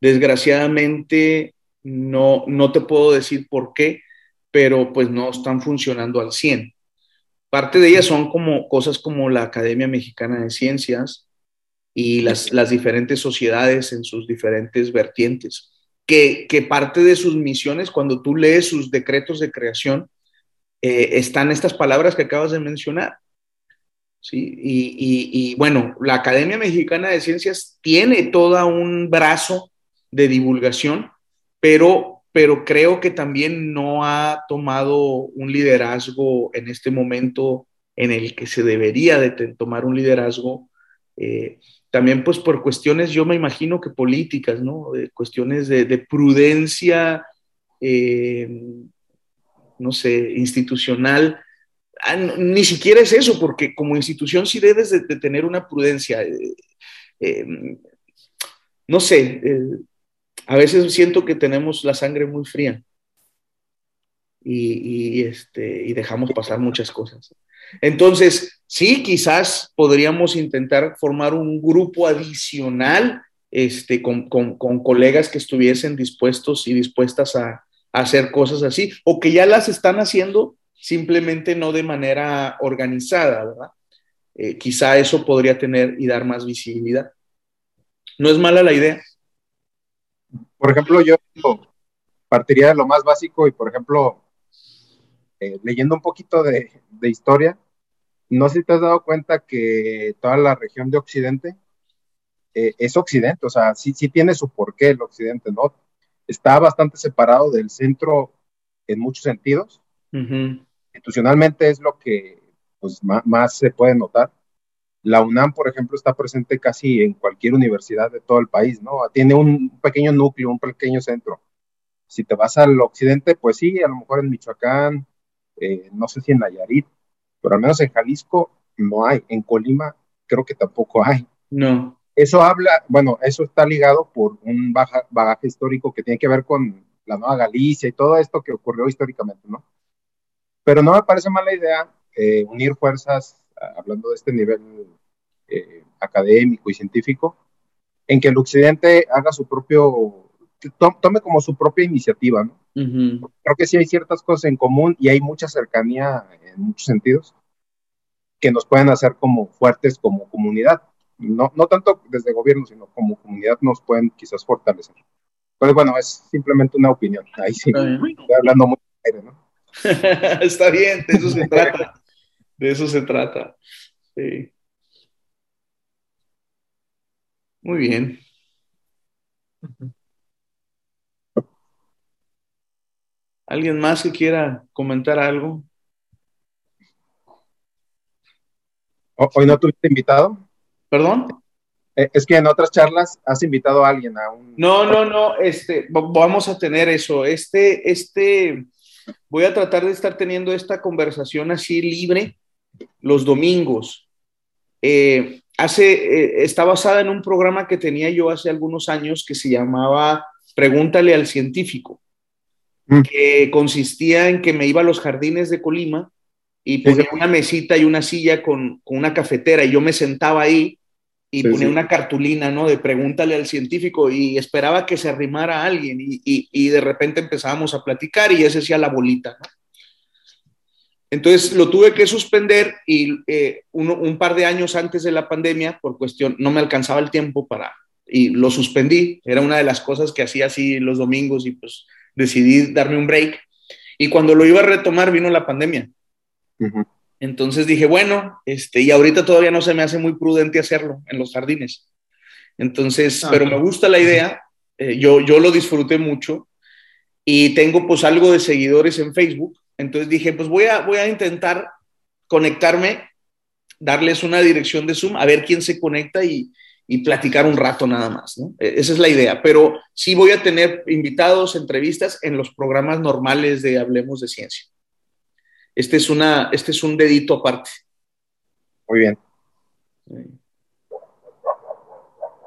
Desgraciadamente, no, no te puedo decir por qué, pero pues no están funcionando al 100. Parte de ellas son como cosas como la Academia Mexicana de Ciencias, y las, diferentes sociedades en sus diferentes vertientes. Que, parte de sus misiones, cuando tú lees sus decretos de creación, eh, están estas palabras que acabas de mencionar. ¿sí? Y, bueno, la Academia Mexicana de Ciencias tiene todo un brazo de divulgación, pero, pero creo que también no ha tomado un liderazgo en este momento en el que se debería de tomar un liderazgo eh, también pues por cuestiones, yo me imagino que políticas, ¿no? cuestiones de, prudencia, eh, no sé, institucional. Ah, ni siquiera es eso, porque como institución sí debes de, tener una prudencia. Eh, eh, no sé, a veces siento que tenemos la sangre muy fría y, y, este, y dejamos pasar muchas cosas. Entonces, sí, quizás podríamos intentar formar un grupo adicional este, con, colegas que estuviesen dispuestos y dispuestas a, hacer cosas así, o que ya las están haciendo simplemente no de manera organizada, ¿verdad? Eh, quizá eso podría tener y dar más visibilidad. No es mala la idea.
Por ejemplo, yo partiría de lo más básico y, por ejemplo, eh, leyendo un poquito de, historia, no sé si te has dado cuenta que toda la región de Occidente eh, es Occidente, o sea, sí, sí tiene su porqué el Occidente, ¿no? Está bastante separado del centro en muchos sentidos. Institucionalmente es lo que pues, más, se puede notar. la UNAM, por ejemplo, está presente casi en cualquier universidad de todo el país, ¿no? Tiene un pequeño núcleo, un pequeño centro. Si te vas al occidente, pues sí, a lo mejor en Michoacán, eh, no sé si en Nayarit, pero al menos en Jalisco no hay. En Colima creo que tampoco hay.
No.
Eso habla, bueno, eso está ligado por un baja, bagaje histórico que tiene que ver con la Nueva Galicia y todo esto que ocurrió históricamente, ¿no? Pero no me parece mala idea eh, unir fuerzas hablando de este nivel eh, académico y científico, en que el occidente haga su propio, tome como su propia iniciativa, ¿no? Creo que sí hay ciertas cosas en común y hay mucha cercanía en muchos sentidos que nos pueden hacer como fuertes como comunidad. No, no tanto desde gobierno, sino como comunidad nos pueden quizás fortalecer. Pero bueno, es simplemente una opinión. Ahí sí, estoy hablando muy aire, ¿no?
Está bien, de eso se trata. De eso se trata. Sí. Muy bien. ¿Alguien más que quiera comentar algo?
¿Hoy no tuviste invitado?
¿Perdón?
Eh, es que en otras charlas has invitado a alguien a un...
No, no, no, este, vamos a tener eso. Este, este, voy a tratar de estar teniendo esta conversación así libre los domingos. Eh, hace, eh, está basada en un programa que tenía yo hace algunos años que se llamaba Pregúntale al científico, mm. que consistía en que me iba a los jardines de Colima y ponía una mesita y una silla con, una cafetera y yo me sentaba ahí y ponía una cartulina, ¿no? De pregúntale al científico y esperaba que se arrimara a alguien y, y, de repente empezábamos a platicar y ese hacía la bolita, ¿no? Entonces lo tuve que suspender y eh, un par de años antes de la pandemia, por cuestión, no me alcanzaba el tiempo para, y lo suspendí. Era una de las cosas que hacía así los domingos y pues decidí darme un break. Y cuando lo iba a retomar vino la pandemia. Entonces dije, bueno, este, y ahorita todavía no se me hace muy prudente hacerlo en los jardines. Entonces, pero me gusta la idea, eh, yo, yo lo disfruté mucho y tengo pues algo de seguidores en Facebook entonces dije, pues voy a, voy a intentar conectarme, darles una dirección de Zoom, a ver quién se conecta y, platicar un rato nada más. E, esa es la idea. Pero sí voy a tener invitados, entrevistas en los programas normales de Hablemos de Ciencia. Este es, una, este es un dedito aparte.
Muy bien.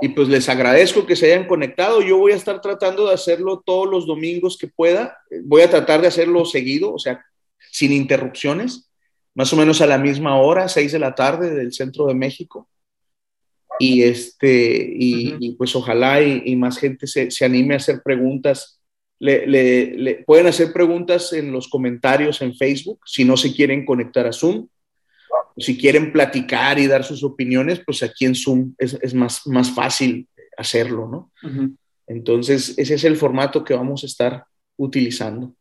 Y pues les agradezco que se hayan conectado. Yo voy a estar tratando de hacerlo todos los domingos que pueda. Voy a tratar de hacerlo seguido, o sea, sin interrupciones, más o menos a la misma hora, seis de la tarde del centro de México. Y, este, y, pues ojalá y, más gente se, se, anime a hacer preguntas. Le, le, pueden hacer preguntas en los comentarios en Facebook si no se quieren conectar a Zoom si quieren platicar y dar sus opiniones, pues aquí en Zoom es, más, más fácil hacerlo, ¿no? Entonces, ese es el formato que vamos a estar utilizando.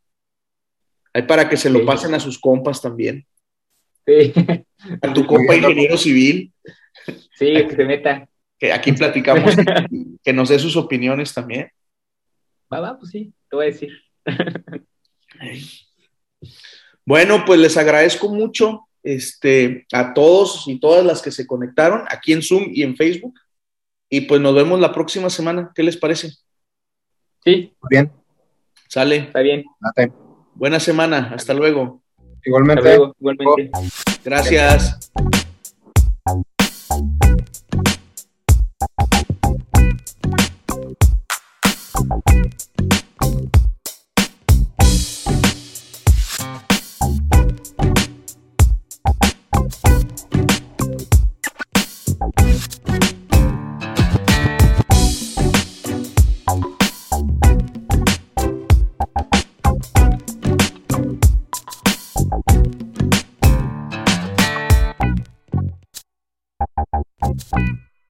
Hay para que se lo pasen a sus compas también.
Sí.
A tu compa ingeniero civil.
Sí, que se meta.
Que aquí platicamos, que nos dé sus opiniones también.
Va, va, pues sí, te voy a decir.
Bueno, pues les agradezco mucho este, a todos y todas las que se conectaron aquí en Zoom y en Facebook. Y pues nos vemos la próxima semana. ¿Qué les parece?
Sí.
Bien.
Sale.
Está bien.
Buena semana. Hasta luego.
Igualmente.
Igualmente.
Gracias. Thank you.